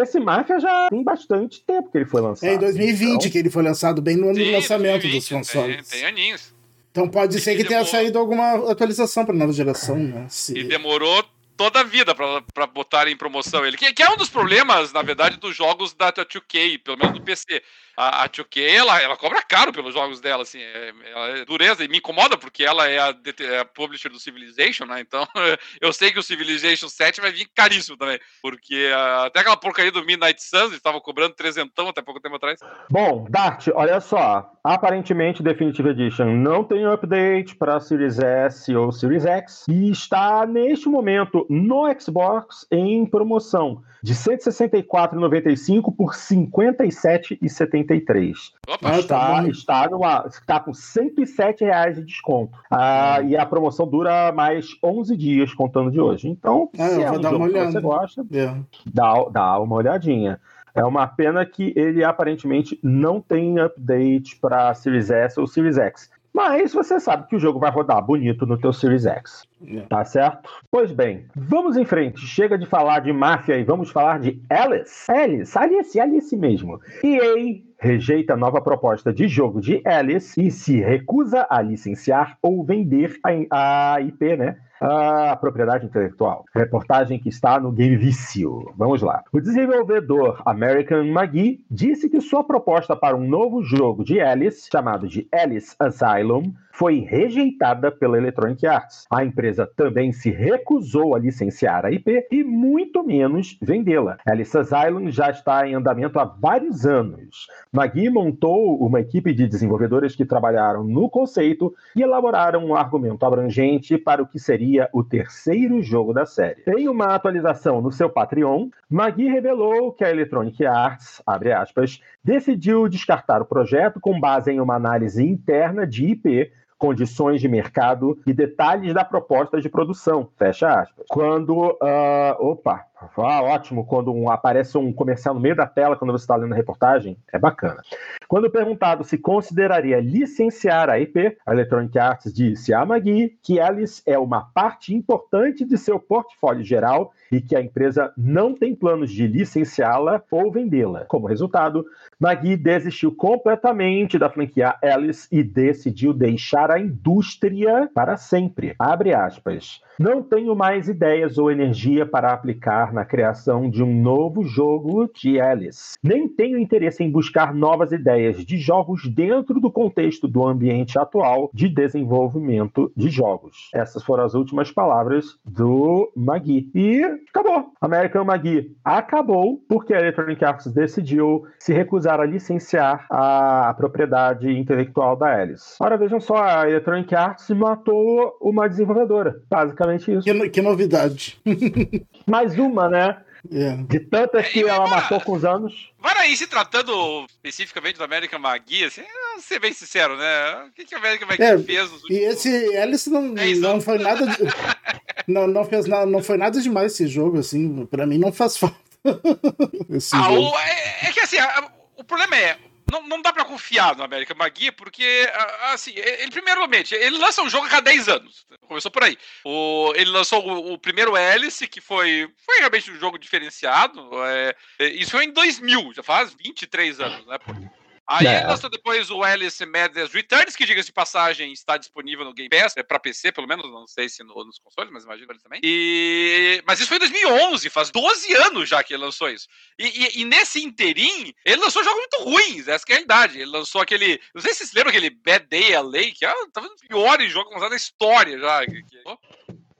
esse Mafia já tem bastante tempo que ele foi lançado. É em 2020 então... que ele foi lançado, bem no ano Sim, do lançamento 2020, dos consoles. Tem, tem aninhos. Então pode ser que tenha saído alguma atualização para nova geração, né? Se... E demorou toda a vida para botar em promoção ele. Que, que, é um dos problemas, na verdade, dos jogos da 2K, pelo menos do PC a, a 2K, ela, ela cobra caro pelos jogos dela, assim, é, é dureza, e me incomoda porque ela é a, é a, publisher do Civilization, né, então eu sei que o Civilization 7 vai vir caríssimo também, porque uh, até aquela porcaria do Midnight Suns, eles estavam cobrando trezentão até pouco tempo atrás. Bom, Dart, olha só, aparentemente Definitive Edition não tem update para Series S ou Series X, e está neste momento no Xbox em promoção de 164,95 por 57,73. Opa, está, tá está, numa, está com 107 reais de desconto. Ah, e a promoção dura mais 11 dias, contando de hoje. Então, é, se é um jogo que você gosta, é. dá, dá uma olhadinha. É uma pena que ele aparentemente não tem update para Series S ou Series X. Mas você sabe que o jogo vai rodar bonito no teu Series X. É. Tá certo? Pois bem, vamos em frente. Chega de falar de máfia e vamos falar de Alice. Alice, Alice, Alice mesmo. EA rejeita nova proposta de jogo de Alice e se recusa a licenciar ou vender a, a IP, né? A propriedade intelectual. Reportagem que está no Game Vício. Vamos lá. O desenvolvedor American McGee disse que sua proposta para um novo jogo de Alice, chamado de Alice Asylum, foi rejeitada pela Electronic Arts. A empresa também se recusou a licenciar a IP e muito menos vendê-la. Alice Asylum já está em andamento há vários anos. Magui montou uma equipe de desenvolvedores que trabalharam no conceito e elaboraram um argumento abrangente para o que seria o terceiro jogo da série. Em uma atualização no seu Patreon, Magui revelou que a Electronic Arts, abre aspas, decidiu descartar o projeto com base em uma análise interna de IP condições de mercado e detalhes da proposta de produção. Fecha aspas. Quando. Uh, opa, ah, ótimo, quando um, aparece um comercial no meio da tela quando você está lendo a reportagem, é bacana. Quando perguntado se consideraria licenciar a IP, a Electronic Arts disse a Magui que Alice é uma parte importante de seu portfólio geral e que a empresa não tem planos de licenciá-la ou vendê-la. Como resultado, Magui desistiu completamente da franquia Alice e decidiu deixar a indústria para sempre. Abre aspas. Não tenho mais ideias ou energia para aplicar na criação de um novo jogo de Alice. Nem tenho interesse em buscar novas ideias de jogos dentro do contexto do ambiente atual de desenvolvimento de jogos. Essas foram as últimas palavras do Magui. E acabou. American Magui acabou porque a Electronic Arts decidiu se recusar a licenciar a, propriedade intelectual da Alice. Ora, vejam só, a Electronic Arts matou uma desenvolvedora, basicamente isso. Que, que novidade. Mais uma, né? Yeah. De tantas que ela matou com os anos. aí se tratando especificamente do American Magui, assim, ser bem sincero, né? O que, que a American Magui é, fez nos E esse Alice não, é não foi nada. De, não, não, fez nada, não foi nada demais esse jogo, assim. Pra mim não faz falta. ah, o, é, é, que assim, a, o problema é não, não dá para confiar no América Magui, porque, assim, ele, primeiramente, ele lança um jogo a cada 10 anos. Começou por aí. O, ele lançou o, o primeiro Hélice, que foi, foi realmente um jogo diferenciado. É, isso foi em 2000, já faz 23 anos, né? Aí é. lançou depois o Alice Madness Returns, que, diga-se de passagem, está disponível no Game Pass, é para PC, pelo menos, não sei se no, nos consoles, mas imagino ele também. E... Mas isso foi em 2011, faz 12 anos já que ele lançou isso. E, e, e nesse interim, ele lançou jogos muito ruins, essa é a realidade. Ele lançou aquele. Não sei se vocês lembram aquele Bad Day LA, que é talvez um dos piores jogos lançados da história já. Que, que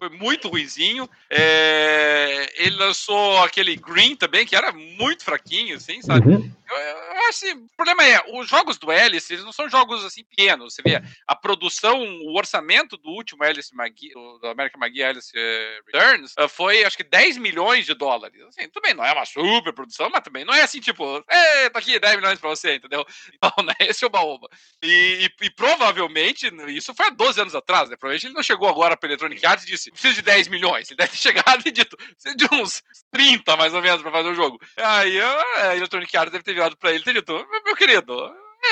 foi muito ruizinho. É, ele lançou aquele Green também, que era muito fraquinho, assim, sabe? Uhum. Eu, eu, acho que o problema é, os jogos do Alice, eles não são jogos assim pequenos. Você vê, a produção, o orçamento do último Alice Magui, do American Magui Alice eh, Returns, eh, foi acho que 10 milhões de dólares. Assim, também não é uma super produção, mas também não é assim, tipo, é, tá aqui 10 milhões pra você, entendeu? Então, né, esse é o baúba. E, e, e, provavelmente, isso foi há 12 anos atrás, né? Provavelmente ele não chegou agora pra Electronic Arts e disse, preciso de 10 milhões. Ele deve ter chegado e dito, precisa de uns 30 mais ou menos pra fazer o jogo. Aí a Electronic Arts deve ter virado pra ele e ter dito, meu querido,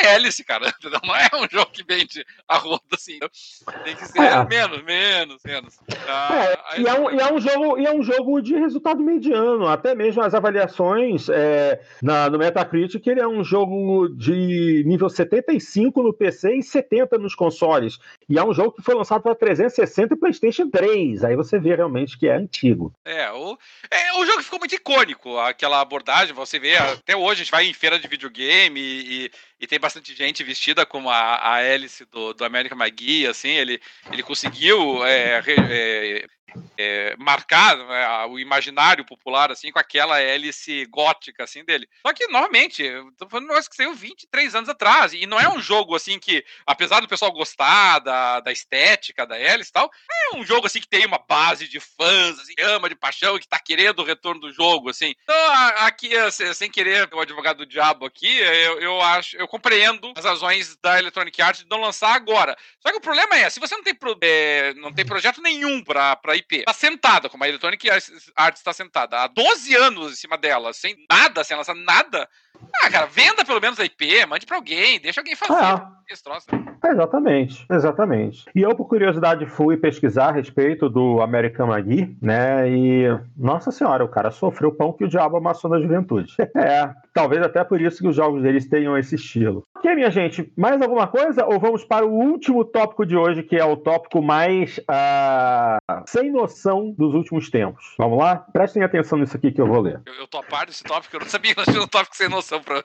é hélice, cara. Não é um jogo que vende a roda assim. Tem que ser é. menos, menos, menos. Ah, é, e, é um, e, é um, jogo, e é um jogo de resultado mediano. Até mesmo as avaliações é, na, no Metacritic, ele é um jogo de nível 75 no PC e 70 nos consoles. E é um jogo que foi lançado para 360 e PlayStation 3. Aí você vê realmente que é antigo. É, o, é, o jogo ficou muito icônico. Aquela abordagem, você vê, até hoje a gente vai em feira de videogame e, e e tem bastante gente vestida como a, a hélice do, do American McGee, assim, ele, ele conseguiu é, é, é, marcar né, o imaginário popular assim com aquela hélice gótica assim dele. Só que novamente, tô falando um negócio que saiu 23 anos atrás e não é um jogo assim que, apesar do pessoal gostar da, da estética da hélice e tal, é um jogo assim que tem uma base de fãs, assim, ama de paixão que tá querendo o retorno do jogo assim. Então aqui sem querer o advogado do diabo aqui, eu, eu acho, eu compreendo as razões da Electronic Arts de não lançar agora. Só que o problema é, se você não tem, pro, é, não tem projeto nenhum para IP. Está sentada, como a Electronic Arts está sentada há 12 anos em cima dela, sem nada, sem lançar nada. Ah, cara, venda pelo menos a IP, mande para alguém, deixa alguém fazer. Ah, esse troço. Exatamente, exatamente. E eu, por curiosidade, fui pesquisar a respeito do American Magui, né? E, nossa senhora, o cara sofreu o pão que o diabo amassou na juventude. é, talvez até por isso que os jogos deles tenham esse estilo. Ok, minha gente, mais alguma coisa? Ou vamos para o último tópico de hoje, que é o tópico mais uh, sem noção dos últimos tempos. Vamos lá? Prestem atenção nisso aqui que eu vou ler. Eu, eu tô a par desse tópico, eu não sabia que tínhamos um tópico sem noção pra hoje.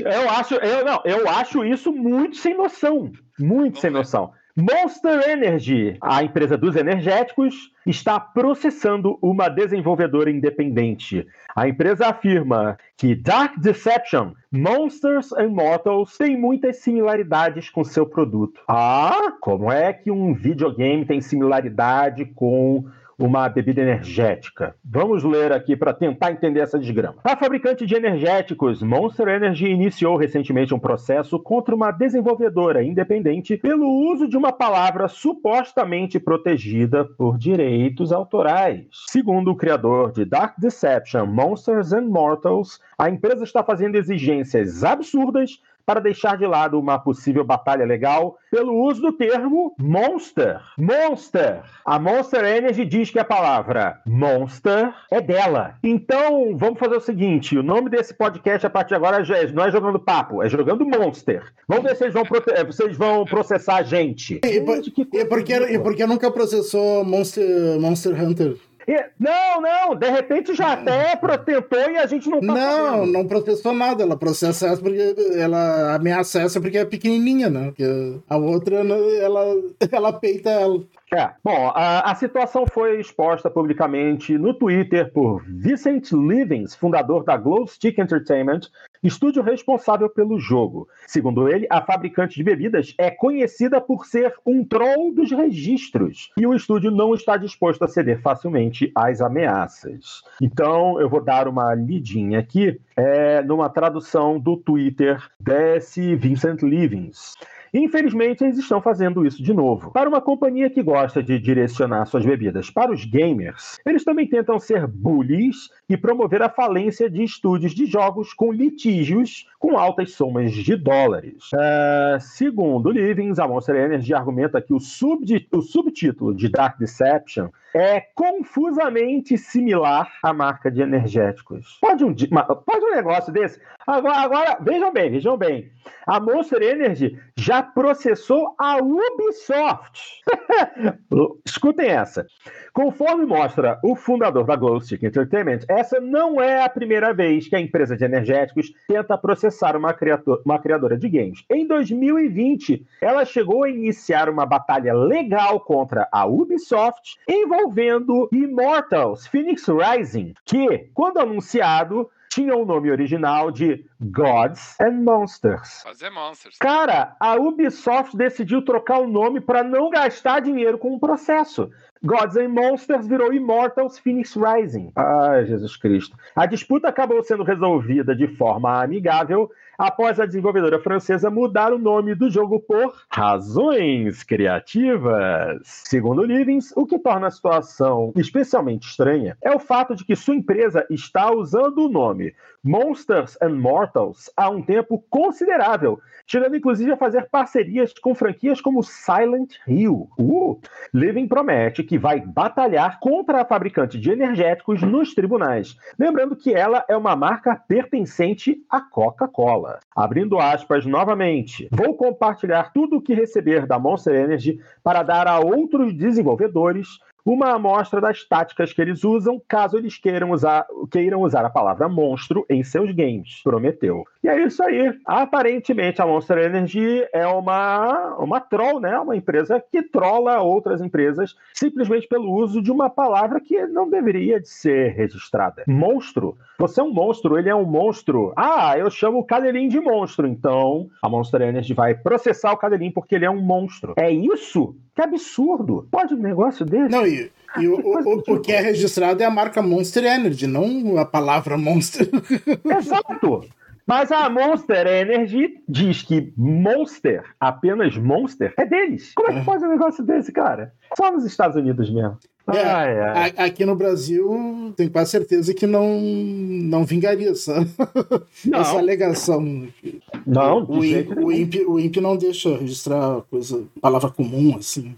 eu acho, eu, não, eu acho isso muito sem noção. Muito Vamos sem ver. noção. Monster Energy, a empresa dos energéticos, está processando uma desenvolvedora independente. A empresa afirma que Dark Deception, Monsters and Mortals tem muitas similaridades com seu produto. Ah, como é que um videogame tem similaridade com uma bebida energética. Vamos ler aqui para tentar entender essa desgrama. A fabricante de energéticos Monster Energy iniciou recentemente um processo contra uma desenvolvedora independente pelo uso de uma palavra supostamente protegida por direitos autorais. Segundo o criador de Dark Deception Monsters and Mortals, a empresa está fazendo exigências absurdas para deixar de lado uma possível batalha legal pelo uso do termo monster. Monster. A Monster Energy diz que a palavra monster é dela. Então, vamos fazer o seguinte: o nome desse podcast a partir de agora é, não é jogando papo, é jogando monster. Vamos ver se eles vão, eh, vocês vão processar a gente. E, e, e, porque, e porque nunca processou Monster, Monster Hunter? Não, não, de repente já até tentou e a gente não tá Não, sabendo. não processou nada. Ela processa essa porque ela ameaça essa porque é pequenininha, né? Porque a outra, ela, ela peita ela. É, bom, a, a, situação foi exposta publicamente no Twitter por Vincent Livings, fundador da Glow Stick Entertainment, estúdio responsável pelo jogo. Segundo ele, a fabricante de bebidas é conhecida por ser um troll dos registros e o estúdio não está disposto a ceder facilmente às ameaças. Então, eu vou dar uma lidinha aqui é, numa tradução do Twitter desse Vincent Livings. Infelizmente, eles estão fazendo isso de novo. Para uma companhia que gosta de direcionar suas bebidas para os gamers, eles também tentam ser bullies e promover a falência de estúdios de jogos com litígios com altas somas de dólares. Uh, segundo Livings, a Monster Energy argumenta que o, o subtítulo de Dark Deception é confusamente similar à marca de energéticos. Pode um, pode um negócio desse? Agora, agora, vejam bem, vejam bem. A Monster Energy já processou a Ubisoft. Escutem essa. Conforme mostra o fundador da Glowstick Entertainment, essa não é a primeira vez que a empresa de energéticos tenta processar uma, uma criadora de games. Em 2020, ela chegou a iniciar uma batalha legal contra a Ubisoft envolvendo Immortals Phoenix Rising, que, quando anunciado, tinha o um nome original de Gods and Monsters. Fazer Monsters. Cara, a Ubisoft decidiu trocar o nome para não gastar dinheiro com o processo. Gods and Monsters virou Immortals Phoenix Rising. Ai, Jesus Cristo. A disputa acabou sendo resolvida de forma amigável após a desenvolvedora francesa mudar o nome do jogo por razões criativas. Segundo Livings, o que torna a situação especialmente estranha é o fato de que sua empresa está usando o nome Monsters and Mortals há um tempo considerável, chegando inclusive a fazer parcerias com franquias como Silent Hill. Uh! Living promete que vai batalhar contra a fabricante de energéticos nos tribunais, lembrando que ela é uma marca pertencente à Coca-Cola. Abrindo aspas novamente, vou compartilhar tudo o que receber da Monster Energy para dar a outros desenvolvedores uma amostra das táticas que eles usam caso eles queiram usar, queiram usar a palavra monstro em seus games, prometeu. E é isso aí. Aparentemente a Monster Energy é uma, uma troll, né? Uma empresa que trola outras empresas simplesmente pelo uso de uma palavra que não deveria de ser registrada. Monstro. Você é um monstro, ele é um monstro. Ah, eu chamo o Cadelin de monstro, então a Monster Energy vai processar o Cadelin porque ele é um monstro. É isso? Que absurdo! Pode um negócio desse? Não, e, e o, o, o, que é registrado é a marca Monster Energy, não a palavra Monster. Exato! Mas a Monster Energy diz que Monster, apenas Monster, é deles. Como é que é. pode um negócio desse, cara? Só nos Estados Unidos mesmo. É, ai, ai. aqui no Brasil, tenho quase certeza que não, não vingaria essa, não. essa alegação. Não, o, INPE, o, INPE, o INPE não deixa registrar coisa, palavra comum, assim.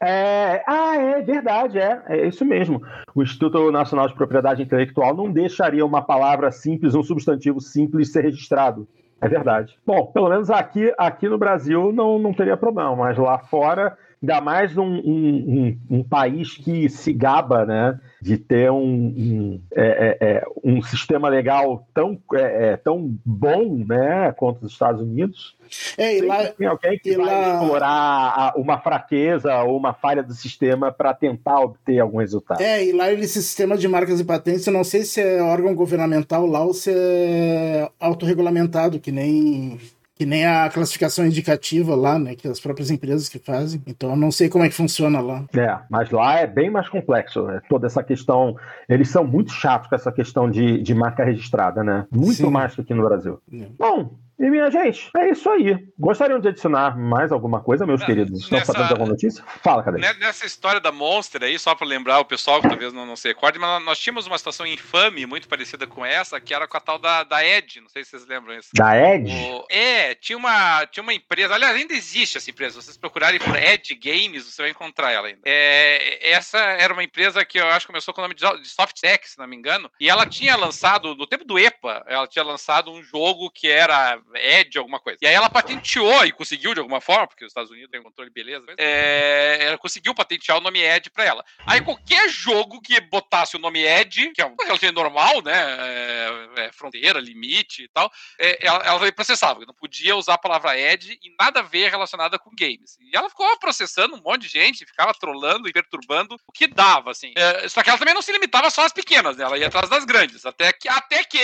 É, ah, é verdade, é, é isso mesmo. O Instituto Nacional de Propriedade Intelectual não deixaria uma palavra simples, um substantivo simples ser registrado. É verdade. Bom, pelo menos aqui, aqui no Brasil não, não teria problema, mas lá fora ainda mais um, um, um, um, país que se gaba né, de ter um, é, é, é, um sistema legal tão, é, é, tão bom né, quanto os Estados Unidos. É, e lá, tem alguém que vai lá... explorar uma fraqueza ou uma falha do sistema para tentar obter algum resultado. É, e lá esse sistema de marcas e patentes, eu não sei se é órgão governamental lá ou se é autorregulamentado, que nem que nem a classificação indicativa lá, né? Que as próprias empresas que fazem. Então eu não sei como é que funciona lá. É, mas lá é bem mais complexo, né? Toda essa questão. Eles são muito chatos com essa questão de, de marca registrada, né? Muito Sim. mais que aqui no Brasil. É. Bom, e minha gente, é isso aí. Gostariam de adicionar mais alguma coisa, meus queridos? Estão nessa, sabendo de alguma notícia? Fala, cadê? Nessa história da Monster aí, só para lembrar o pessoal que talvez não, não se recorde, mas nós tínhamos uma situação infame, muito parecida com essa, que era com a tal da, da Ed. Não sei se vocês lembram isso. Da Ed? O, é, tinha uma, tinha uma empresa, aliás, ainda existe essa empresa. Se vocês procurarem por Ed Games, você vai encontrar ela ainda. É, essa era uma empresa que eu acho que começou com o nome de, de Softtech, se não me engano, e ela tinha lançado, no tempo do EPA, ela tinha lançado um jogo que era Ed, alguma coisa. E aí ela patenteou e conseguiu de alguma forma, porque os Estados Unidos têm controle beleza, é, ela conseguiu patentear o nome Ed pra ela. Aí qualquer jogo que botasse o nome Ed, que é uma relação normal, né? É, é, fronteira, limite e tal, é, ela, ela processava, não podia usar a palavra Ed e nada a ver relacionada com games. E ela ficou processando um monte de gente, ficava trolando e perturbando o que dava, assim. É, só que ela também não se limitava só às pequenas, né? Ela ia atrás das grandes. Até que, até que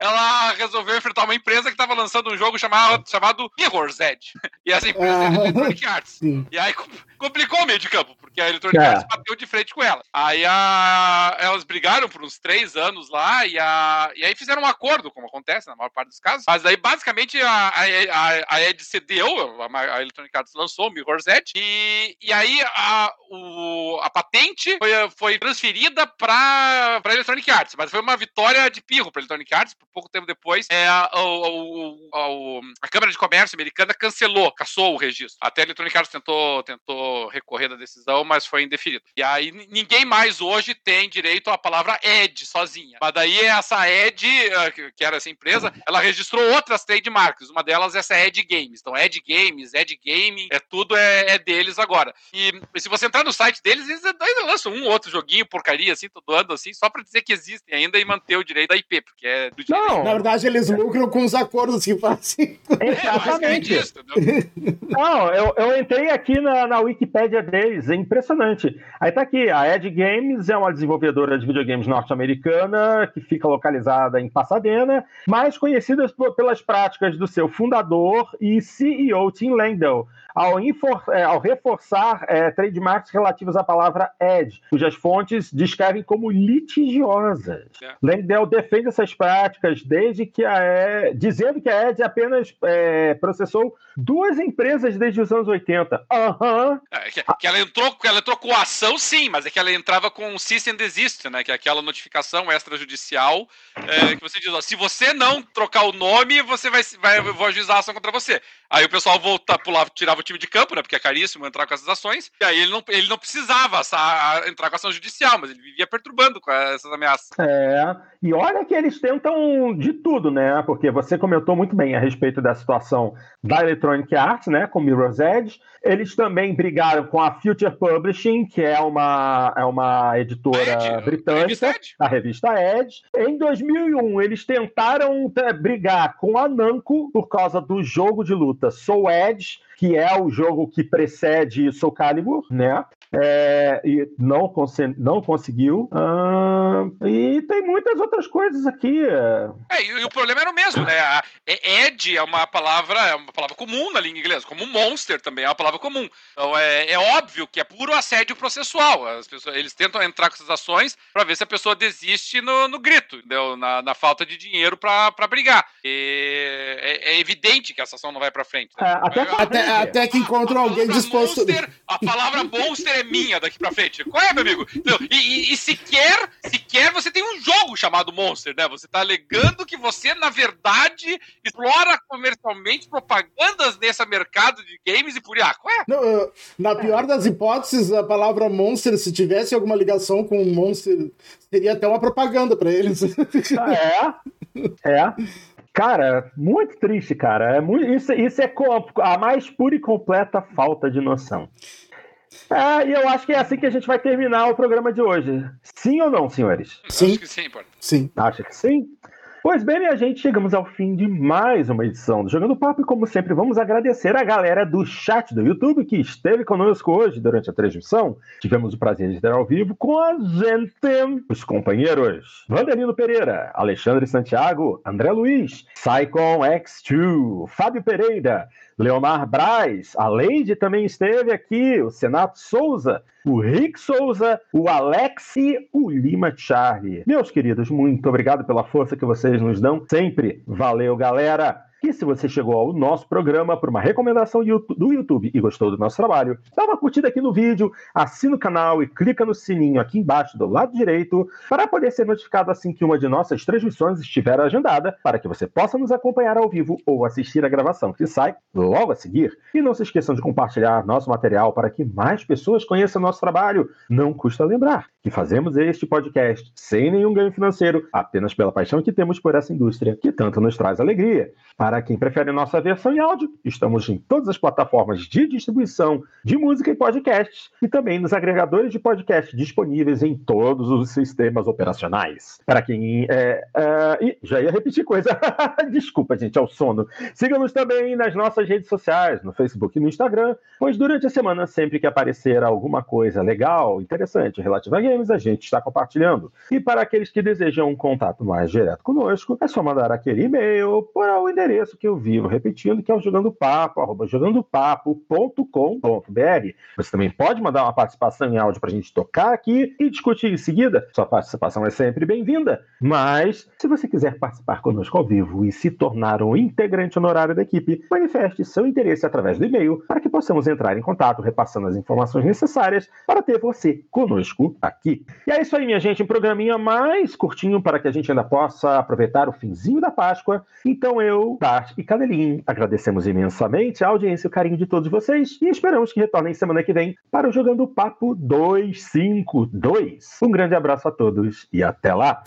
ela resolveu enfrentar uma empresa que estava lançando um jogo chamado, chamado Mirror's Edge. E essa empresa é a Electronic Arts. Sim. E aí complicou o meio de campo, porque a Electronic é. Arts bateu de frente com ela. Aí a, elas brigaram por uns três anos lá e, a, e aí fizeram um acordo, como acontece na maior parte dos casos. Mas aí, basicamente, a, a, a Edge cedeu, a, a Electronic Arts lançou o Mirror's Edge, e, e aí a, o, a patente foi, foi transferida para a Electronic Arts, mas foi uma vitória de pirro para a Electronic Arts, pouco tempo depois, é, a, a, a Câmara de Comércio americana cancelou, caçou o registro. Até a Electronic Arts tentou, tentou recorrer da decisão, mas foi indeferido. E aí ninguém mais hoje tem direito à palavra Ed sozinha. Mas daí essa Ed, eh, que era essa empresa, ela registrou outras trademarks. Uma delas é essa Ed Games. Então, Ed Games, Ed Gaming, é tudo é, é deles agora. E, e, se você entrar no site deles, eles ainda lançam um outro joguinho, porcaria, assim, todo ano, assim, só pra dizer que existem ainda e manter o direito da IP, porque é do direito. Não, na verdade, eles lucram com os acordos que fazem. Exatamente. É, isso, Não, eu, eu entrei aqui na, na Wikipédia deles, é impressionante. Aí tá aqui, a Ed Games é uma desenvolvedora de videogames norte-americana que fica localizada em Pasadena, mais conhecida pelas práticas do seu fundador e CEO Tim Langdell, ao, é, ao reforçar é, trademarks relativos à palavra Ed, cujas fontes descrevem como litigiosas. É. Langdell defende essas práticas desde que a Ed, dizendo que a Ed apenas é, processou duas empresas desde os anos 80. Uhum. É, que, que, ela entrou, ela entrou com ação, sim, mas é que ela entrava com cease and desist, né? Que é aquela notificação extrajudicial é, que você diz, ó, se você não trocar o nome, você vai, vai vou ajuizar a ação contra você. Aí o pessoal volta, pulava, tirava o time de campo, né? Porque é caríssimo entrar com essas ações. E aí ele não, ele não precisava essa, entrar com ação judicial, mas ele vivia perturbando com essas ameaças. É, e olha que eles tentam de tudo, né? Porque você comentou muito bem a respeito da situação da Electronic Arts, né? Com Mirror's Edge. Eles também brigaram com a Future Publishing, que é uma, é uma editora Ed, britânica, a revista Edge. Em 2001, eles tentaram é, brigar com a Namco por causa do jogo de luta Soul Edge, que é o jogo que precede Soul Calibur, né? É, e não, cons não conseguiu. Uh, e tem muitas outras coisas aqui. É, e, e, o problema era o mesmo, né? A, Ed é uma palavra, é uma palavra comum na língua inglesa, como monster também é uma palavra comum. Então é, é óbvio que é puro assédio processual. As pessoas, eles tentam entrar com essas ações para ver se a pessoa desiste no, no grito, entendeu? Na, na falta de dinheiro para brigar. E é, é, evidente que essa ação não vai para frente. Né? É, até, até, até, que encontram alguém disposto. Monster, a palavra monster é minha daqui pra frente. Qual é, meu amigo? E, e, e, sequer, sequer você tem um jogo chamado Monster, né? Você tá alegando que você, na verdade, explora comercialmente propagandas nesse mercado de games e por ah, qual é? Não, na pior das hipóteses, a palavra Monster, se tivesse alguma ligação com Monster, seria até uma propaganda para eles. Ah, é? É. Cara, muito triste, cara. É muito, isso, isso é a mais pura e completa falta de noção. É, e eu acho que é assim que a gente vai terminar o programa de hoje. Sim ou não, senhores? Sim. Acho que sim, pô. Sim. Acha que sim? Pois bem, minha gente, chegamos ao fim de mais uma edição do Jogando Papo e, como sempre, vamos agradecer a galera do chat do YouTube que esteve conosco hoje durante a transmissão. Tivemos o prazer de ter ao vivo com a gente, os companheiros Vanderlino Pereira, Alexandre Santiago, André Luiz, Saicon X2, Fábio Pereira, Leomar Braz, a Leide também esteve aqui, o Senato Souza, o Rick Souza, o Alex e o Lima Charlie. Meus queridos, muito obrigado pela força que vocês nos dão sempre. Valeu, galera! E se você chegou ao nosso programa por uma recomendação do YouTube e gostou do nosso trabalho, dá uma curtida aqui no vídeo, assina o canal e clica no sininho aqui embaixo do lado direito para poder ser notificado assim que uma de nossas transmissões estiver agendada, para que você possa nos acompanhar ao vivo ou assistir a gravação que sai logo a seguir. E não se esqueçam de compartilhar nosso material para que mais pessoas conheçam nosso trabalho. Não custa lembrar que fazemos este podcast sem nenhum ganho financeiro, apenas pela paixão que temos por essa indústria que tanto nos traz alegria. Para quem prefere nossa versão em áudio, estamos em todas as plataformas de distribuição de música e podcasts e também nos agregadores de podcast disponíveis em todos os sistemas operacionais. Para quem é, é, já ia repetir coisa, desculpa, gente, é o sono. Siga-nos também nas nossas redes sociais, no Facebook e no Instagram, pois durante a semana, sempre que aparecer alguma coisa legal, interessante, relativa a memes a gente está compartilhando. E para aqueles que desejam um contato mais direto conosco, é só mandar aquele e-mail para o endereço que eu vivo repetindo, que é o jogandopapo, arroba jogandopapo.com.br. Você também pode mandar uma participação em áudio para a gente tocar aqui e discutir em seguida. Sua participação é sempre bem-vinda. Mas, se você quiser participar conosco ao vivo e se tornar um integrante honorário da equipe, manifeste seu interesse através do e-mail para que possamos entrar em contato, repassando as informações necessárias para ter você conosco aqui. E é isso aí, minha gente. Um programinha mais curtinho para que a gente ainda possa aproveitar o finzinho da Páscoa. Então eu, Tati e Canelinho, agradecemos imensamente a audiência e o carinho de todos vocês e esperamos que retornem semana que vem para o Jogando Papo 252. Um grande abraço a todos e até lá!